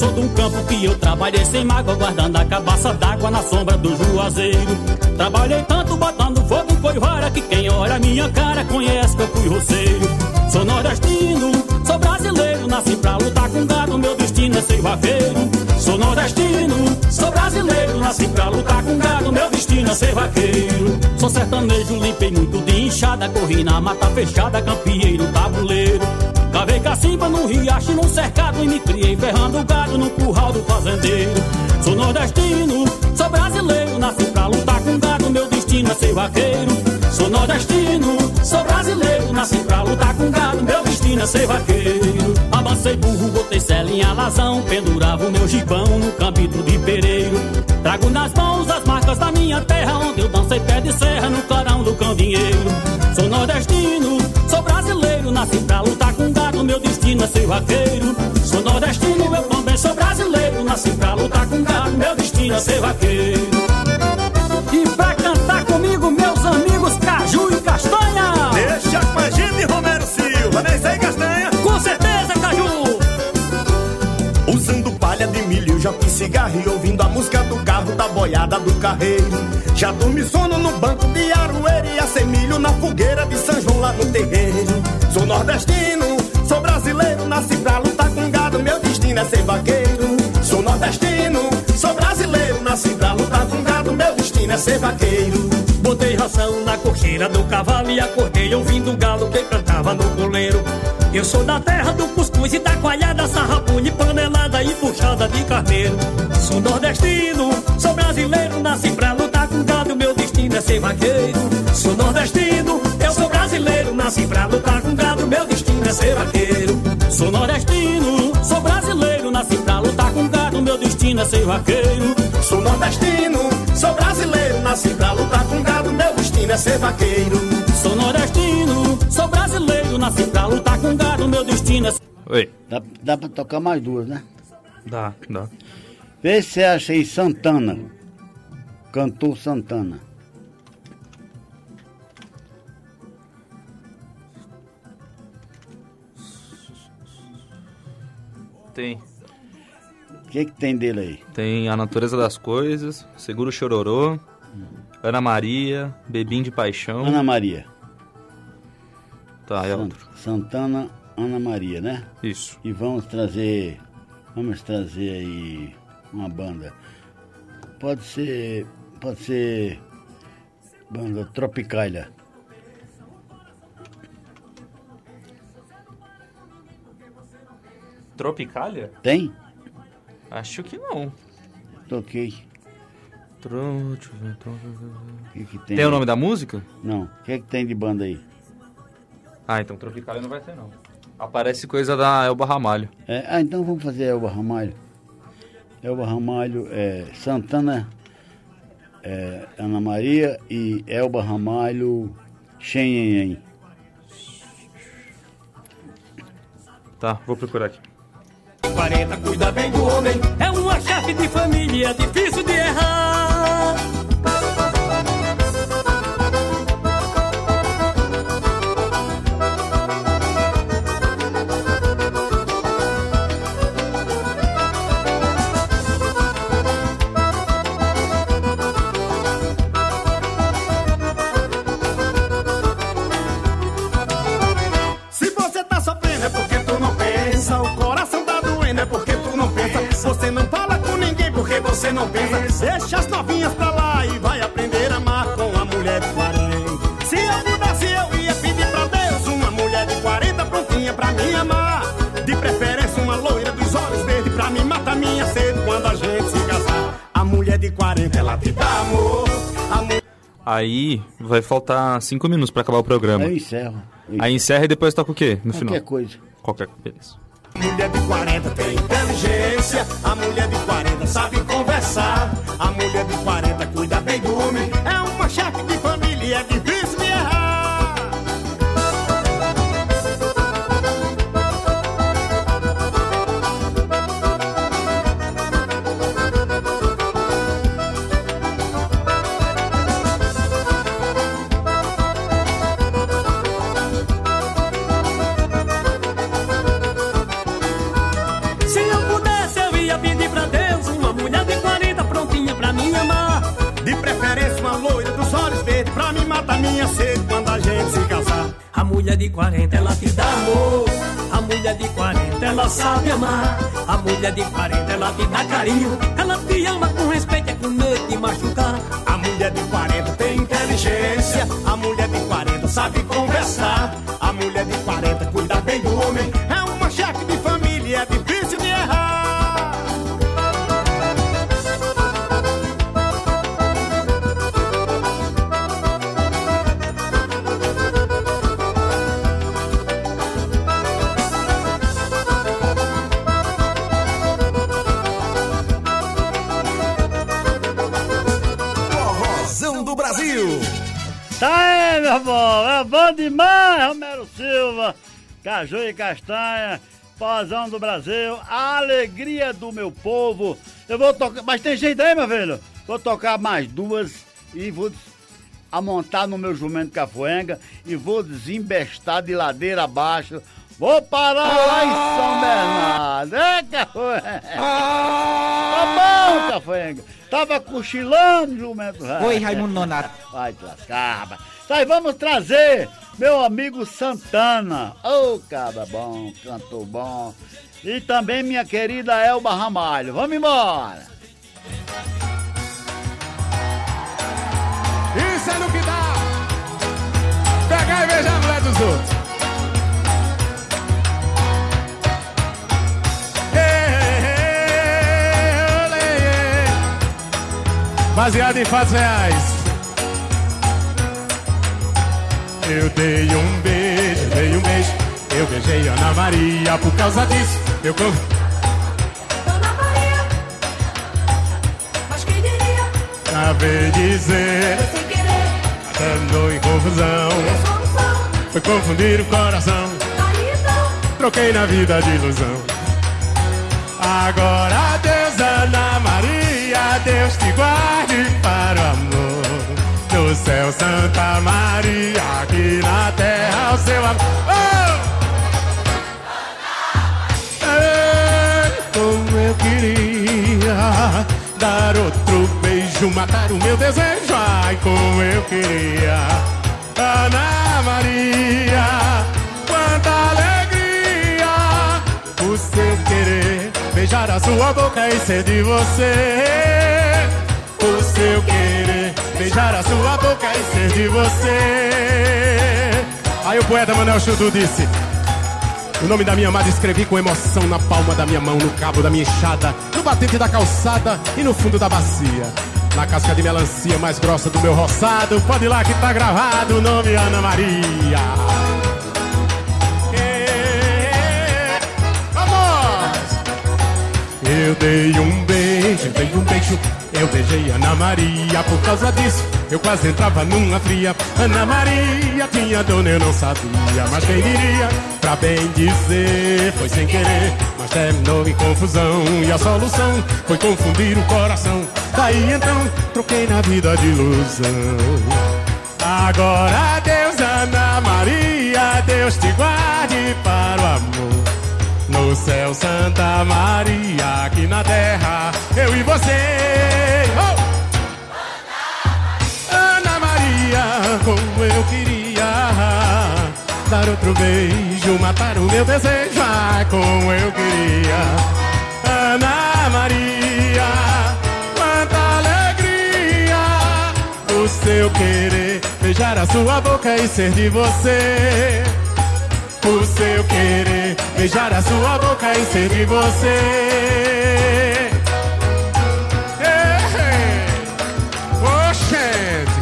Sou de um campo que eu trabalhei sem mágoa, guardando a cabaça d'água na sombra do juazeiro. Trabalhei tanto botando fogo em coivara que quem olha minha cara conhece que eu fui roceiro. Sou nordestino, sou brasileiro, nasci pra lutar com gado, meu destino é ser vaqueiro. Sou nordestino, sou brasileiro, nasci pra lutar com gado, meu destino é ser vaqueiro. Sou sertanejo, limpei muito de inchada, corri na mata fechada, campieiro, tabuleiro. Cavei cacimba no riacho, num cercado e me criei ferrando gado no curral do fazendeiro. Sou nordestino, sou brasileiro, nasci pra lutar com gado, meu destino é ser vaqueiro. Sou nordestino, sou brasileiro, nasci pra lutar com gado, meu destino é ser vaqueiro. Avancei burro, botei sela em alazão, pendurava o meu gibão no campito de pereiro. Trago nas mãos as marcas da minha terra, onde eu dancei pé de serra no clarão do candinheiro. Sou nordestino, sou brasileiro, nasci pra lutar com gado, meu destino é ser vaqueiro. Sou nordestino, eu também sou brasileiro, nasci pra lutar com gado, meu destino é ser vaqueiro. cigarro e ouvindo a música do carro da boiada do carreiro. Já dormi sono no banco de aroeira e assemilho na fogueira de São João lá no terreiro. Sou nordestino, sou brasileiro, nasci pra lutar com gado, meu destino é ser vaqueiro. Sou nordestino, sou brasileiro, nasci pra lutar com gado, meu destino é ser vaqueiro. Botei ração na cocheira do cavalo e acordei ouvindo o galo que cantava no coleiro. Eu sou da terra do cuscuz e da coalhada, sarrapulha panelada e puxada de carneiro. Sou nordestino, sou brasileiro, nasci pra lutar com gado, meu destino é ser vaqueiro. Sou nordestino, eu sou brasileiro, nasci pra lutar com gado, meu destino é ser vaqueiro. Sou nordestino, sou brasileiro, nasci pra lutar com gado, meu destino é ser vaqueiro. Sou nordestino, sou brasileiro, nasci pra lutar com gado, meu destino é ser vaqueiro. Sou nordestino, sou brasileiro, nasci pra lutar com meu destino é Oi. Dá, dá pra tocar mais duas, né? Dá, dá. Vê se você acha aí Santana. Cantor Santana. Tem. O que, que tem dele aí? Tem A Natureza das Coisas, Seguro Chororô, Ana Maria, Bebim de Paixão. Ana Maria. Tá, é Sant- outro. Santana Ana Maria, né? Isso. E vamos trazer. Vamos trazer aí uma banda. Pode ser. Pode ser. Banda Tropicália. Tropicália? Tem? Acho que não. Toquei. Que, que tem? Tem o nome da música? Não. O que, que tem de banda aí? Ah, então Tropicália não vai ter não. Aparece coisa da Elba Ramalho. É, ah, então vamos fazer Elba Ramalho. Elba Ramalho, é, Santana, é, Ana Maria e Elba Ramalho, Xenhenhen. Tá, vou procurar aqui. 40, cuida bem do homem. É uma chefe de família, difícil de errar. Deixa as novinhas pra lá e vai aprender a amar com a mulher de 40. Se eu pudesse, eu ia pedir pra Deus uma mulher de 40 prontinha pra me amar. De preferência, uma loira dos olhos verdes pra me matar minha sede quando a gente se casar. A mulher de 40, ela te dá amor. Mulher Aí vai faltar cinco minutos pra acabar o programa. Eu encerro. Aí encerra e depois toca o quê no final? Qualquer coisa. Qualquer beleza. Mulher de 40 tem inteligência, a mulher de 40 sabe conversar, a mulher de 40 cuida bem do homem, minha sede quando a gente se casar. A mulher de 40 ela te dá amor. A mulher de 40 ela sabe amar. A mulher de 40 ela te dá carinho. Ela te ama com respeito e com medo de machucar. A mulher de 40 tem inteligência, a mulher de 40 sabe conversar, a mulher de Tá aí, meu irmão. É bom demais, Romero Silva. Caju e castanha. Pozão do Brasil. A alegria do meu povo. Eu vou tocar. Mas tem gente aí, meu filho? Vou tocar mais duas e vou amontar no meu jumento cafuenga e vou desembestar de ladeira abaixo. Vou parar lá em São Bernardo. É, cafuenga. Tá bom, cafuenga. Tava cochilando, Jumento Raiz. Oi, Raimundo Nonato. Vai de lascar, rapaz. Vamos trazer meu amigo Santana. Ô, oh, cara bom, cantor bom. E também minha querida Elba Ramalho. Vamos embora. Isso é no que dá. Pegar e beijar a mulher dos outros. Baseado em fatos reais. Eu dei um beijo, dei um beijo. Eu beijei Ana Maria por causa disso. Eu con- Dona Maria, mas quem diria? acabei de dizer. Foi sem querer, Andou em confusão. Foi confundir o coração. Aí então, Troquei na vida de ilusão. Agora Deus, Ana Maria, Deus te guarde para o amor. No céu, Santa Maria, aqui na terra, o seu amor. Oh! Ei, como eu queria dar outro beijo, matar o meu desejo. Ai, como eu queria. Ana Maria, quanta alegria o seu querer beijar a sua boca e ser de você. Seu querer beijar a sua boca e ser de você. Aí o poeta Manuel Chudu disse. O nome da minha amada escrevi com emoção na palma da minha mão, no cabo da minha enxada, no batente da calçada e no fundo da bacia. Na casca de melancia mais grossa do meu roçado, pode ir lá que tá gravado o nome Ana Maria. Eu dei um beijo, dei um beijo, eu beijei Ana Maria por causa disso. Eu quase entrava numa fria. Ana Maria tinha dona, eu não sabia, mas quem diria? Pra bem dizer, foi sem querer, mas terminou em confusão. E a solução foi confundir o coração. Daí então, troquei na vida de ilusão. Agora Deus, Ana Maria, Deus te guarde para o amor. No céu, Santa Maria, aqui na terra, eu e você. Oh! Ana Maria, como eu queria dar outro beijo, matar o meu desejo, ai, como eu queria. Ana Maria, quanta alegria o seu querer beijar a sua boca e ser de você. O seu querer beijar a sua boca e ser de você. Ei, Oxente!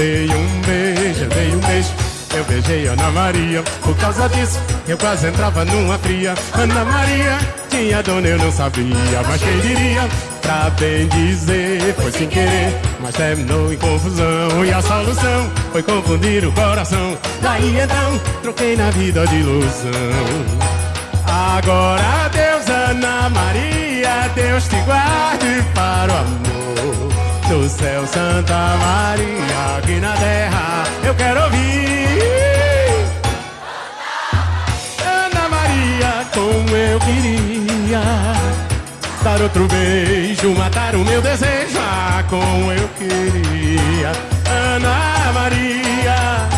Tiri, beijei Ana Maria, por causa disso eu quase entrava numa fria. Ana Maria tinha dona, eu não sabia, mas quem diria? Pra bem dizer, foi sem querer, mas terminou em confusão. E a solução foi confundir o coração. Daí então, troquei na vida de ilusão. Agora Deus, Ana Maria, Deus te guarde para o amor. No céu, Santa Maria, aqui na terra, eu quero ouvir. Eu queria dar outro beijo, matar o meu desejo, ah, como eu queria. Ana Maria,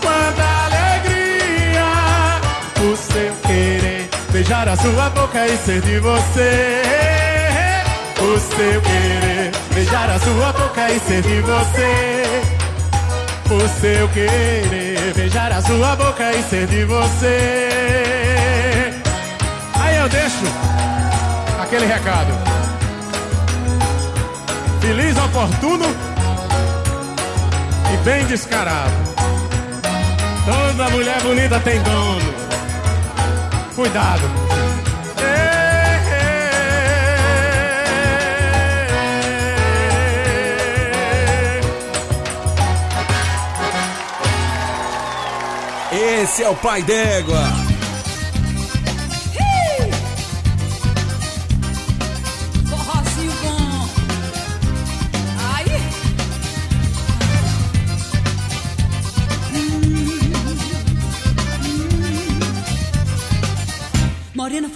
quanta alegria o seu querer beijar a sua boca e ser de você. O seu querer beijar a sua boca e ser de você. O seu querer beijar a sua boca e ser de você. Eu deixo aquele recado. Feliz, oportuno e bem descarado. Toda mulher bonita tem dono. Cuidado. Esse é o pai d'égua.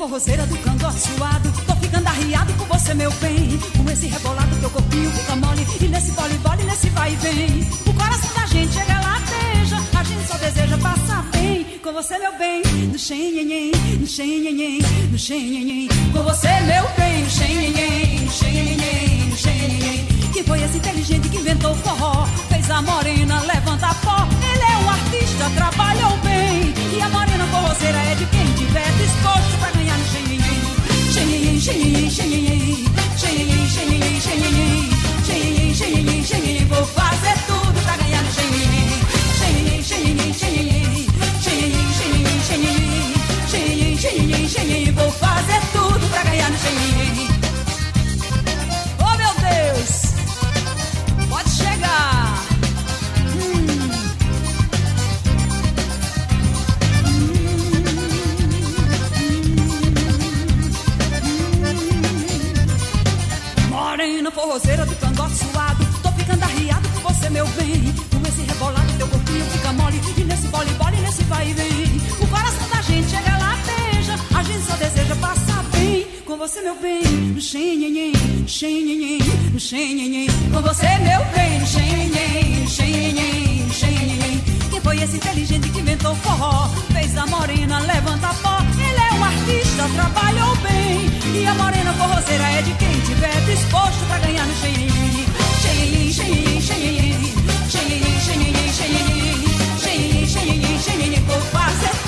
Coroseira do cangote suado Tô ficando arriado com você, meu bem. Com esse rebolado teu corpinho fica mole. E nesse vole, vole, nesse vai e vem. O coração da gente é chega lá, beija A gente só deseja passar bem. Com você, meu bem. No xenhenhen, no xenhenhen, no xenhenhen Com você, meu bem. No xenhenhen, no xenhenhen, no xenhenhen que foi esse inteligente que inventou o forró? Fez a morena levantar pó. Ele é um artista, trabalhou bem. E a morena forrozeira é de quem tiver disposto. Vou fazer tudo pra ganhar no xenhenhen. Você, meu bem No xenhenhen, xenhenhen No Com você, meu bem No xenhenhen, xenhenhen Quem foi esse inteligente que inventou forró Fez a morena, levanta pó Ele é um artista, trabalhou bem E a morena forrozeira é de quem tiver disposto pra ganhar no xenhenhen Xenhenhen, xenhenhen, xenhenhen Xenhenhen, xenhenhen, xenhenhen Xenhenhen, xenhenhen, xenhenhen Vou fazer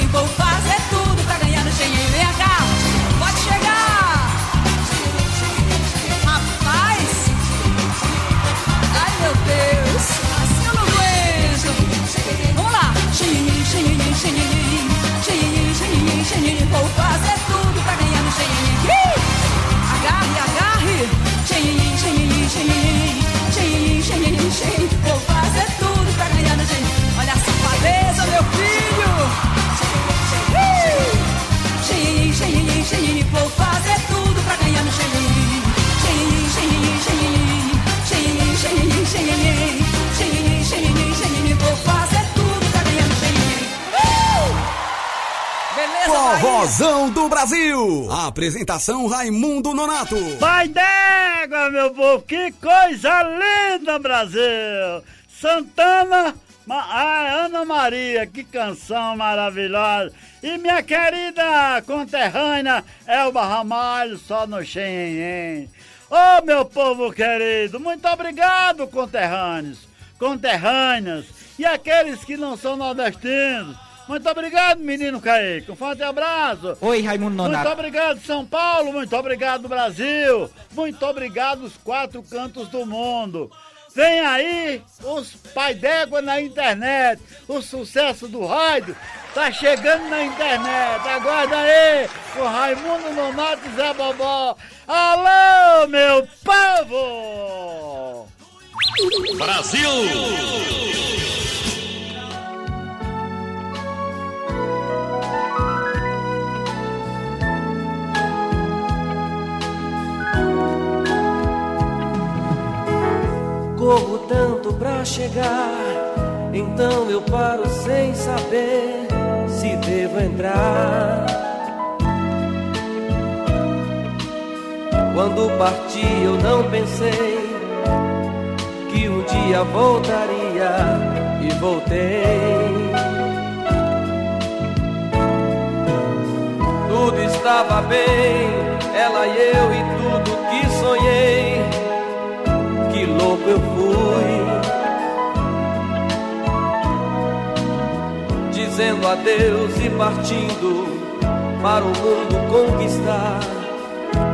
Forrozão do Brasil. Apresentação Raimundo Nonato. Pai d'égua, meu povo, que coisa linda, Brasil! Santana, Ma- Ana Maria, que canção maravilhosa! E minha querida conterrânea Elba Ramalho, só no Xenhen. Ô, meu povo querido, muito obrigado, conterrâneos, conterrâneas e aqueles que não são nordestinos. Muito obrigado, menino Kaique. Um forte abraço. Oi, Raimundo Nonato. Muito obrigado, São Paulo. Muito obrigado, Brasil. Muito obrigado, os quatro cantos do mundo. Vem aí os pai d'égua na internet. O sucesso do rádio tá chegando na internet. Aguarda aí com Raimundo Nonato e Zé Bobó. Alô, meu povo! Brasil! Corro tanto pra chegar, então eu paro sem saber se devo entrar. Quando parti eu não pensei que um dia voltaria e voltei. Tudo estava bem, ela e eu e tudo que sonhei. Que louco eu fui, dizendo adeus e partindo para o mundo conquistar.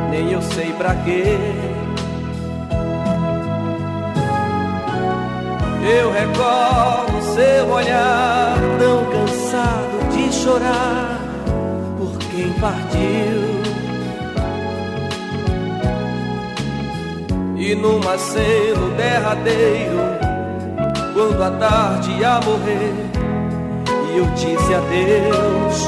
Nem eu sei pra quê. Eu recordo seu olhar tão cansado de chorar por quem partiu. E num aceno derradeiro, quando a tarde ia morrer, e eu disse adeus.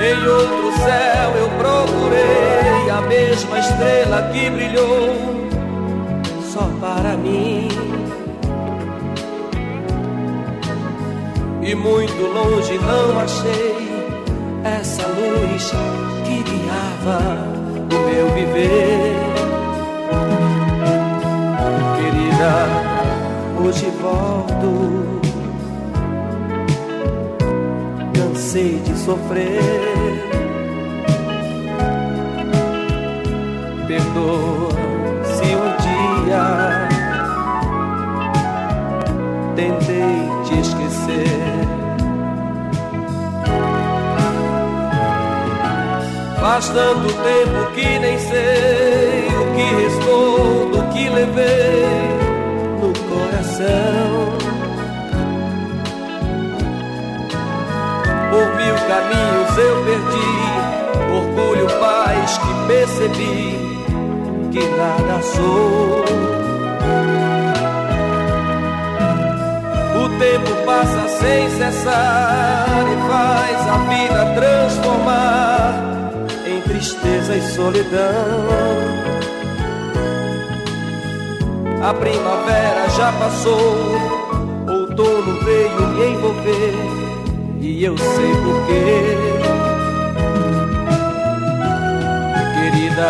Em outro céu eu procurei a mesma estrela que brilhou só para mim. E muito longe não achei essa luz que guiava o meu meu viver. Querida, hoje volto. Cansei de sofrer. Perdoa se um dia tentei Faz tanto tempo que nem sei o que restou do que levei no coração. Por mil caminhos eu perdi orgulho, paz que percebi que nada sou. O tempo passa sem cessar e faz a vida transformar tristeza e solidão. A primavera já passou, outono veio me envolver e eu sei porquê. Querida,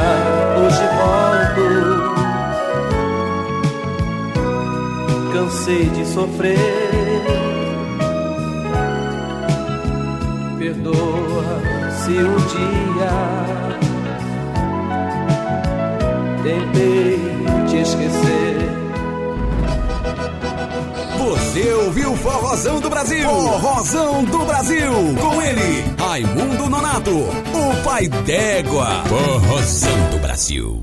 hoje volto. Cansei de sofrer. Perdoa se um dia tentei te esquecer. Você ouviu Forrozão do Brasil? Forrozão do Brasil. Com ele, Raimundo Nonato, o pai d'égua. Forrozão do Brasil.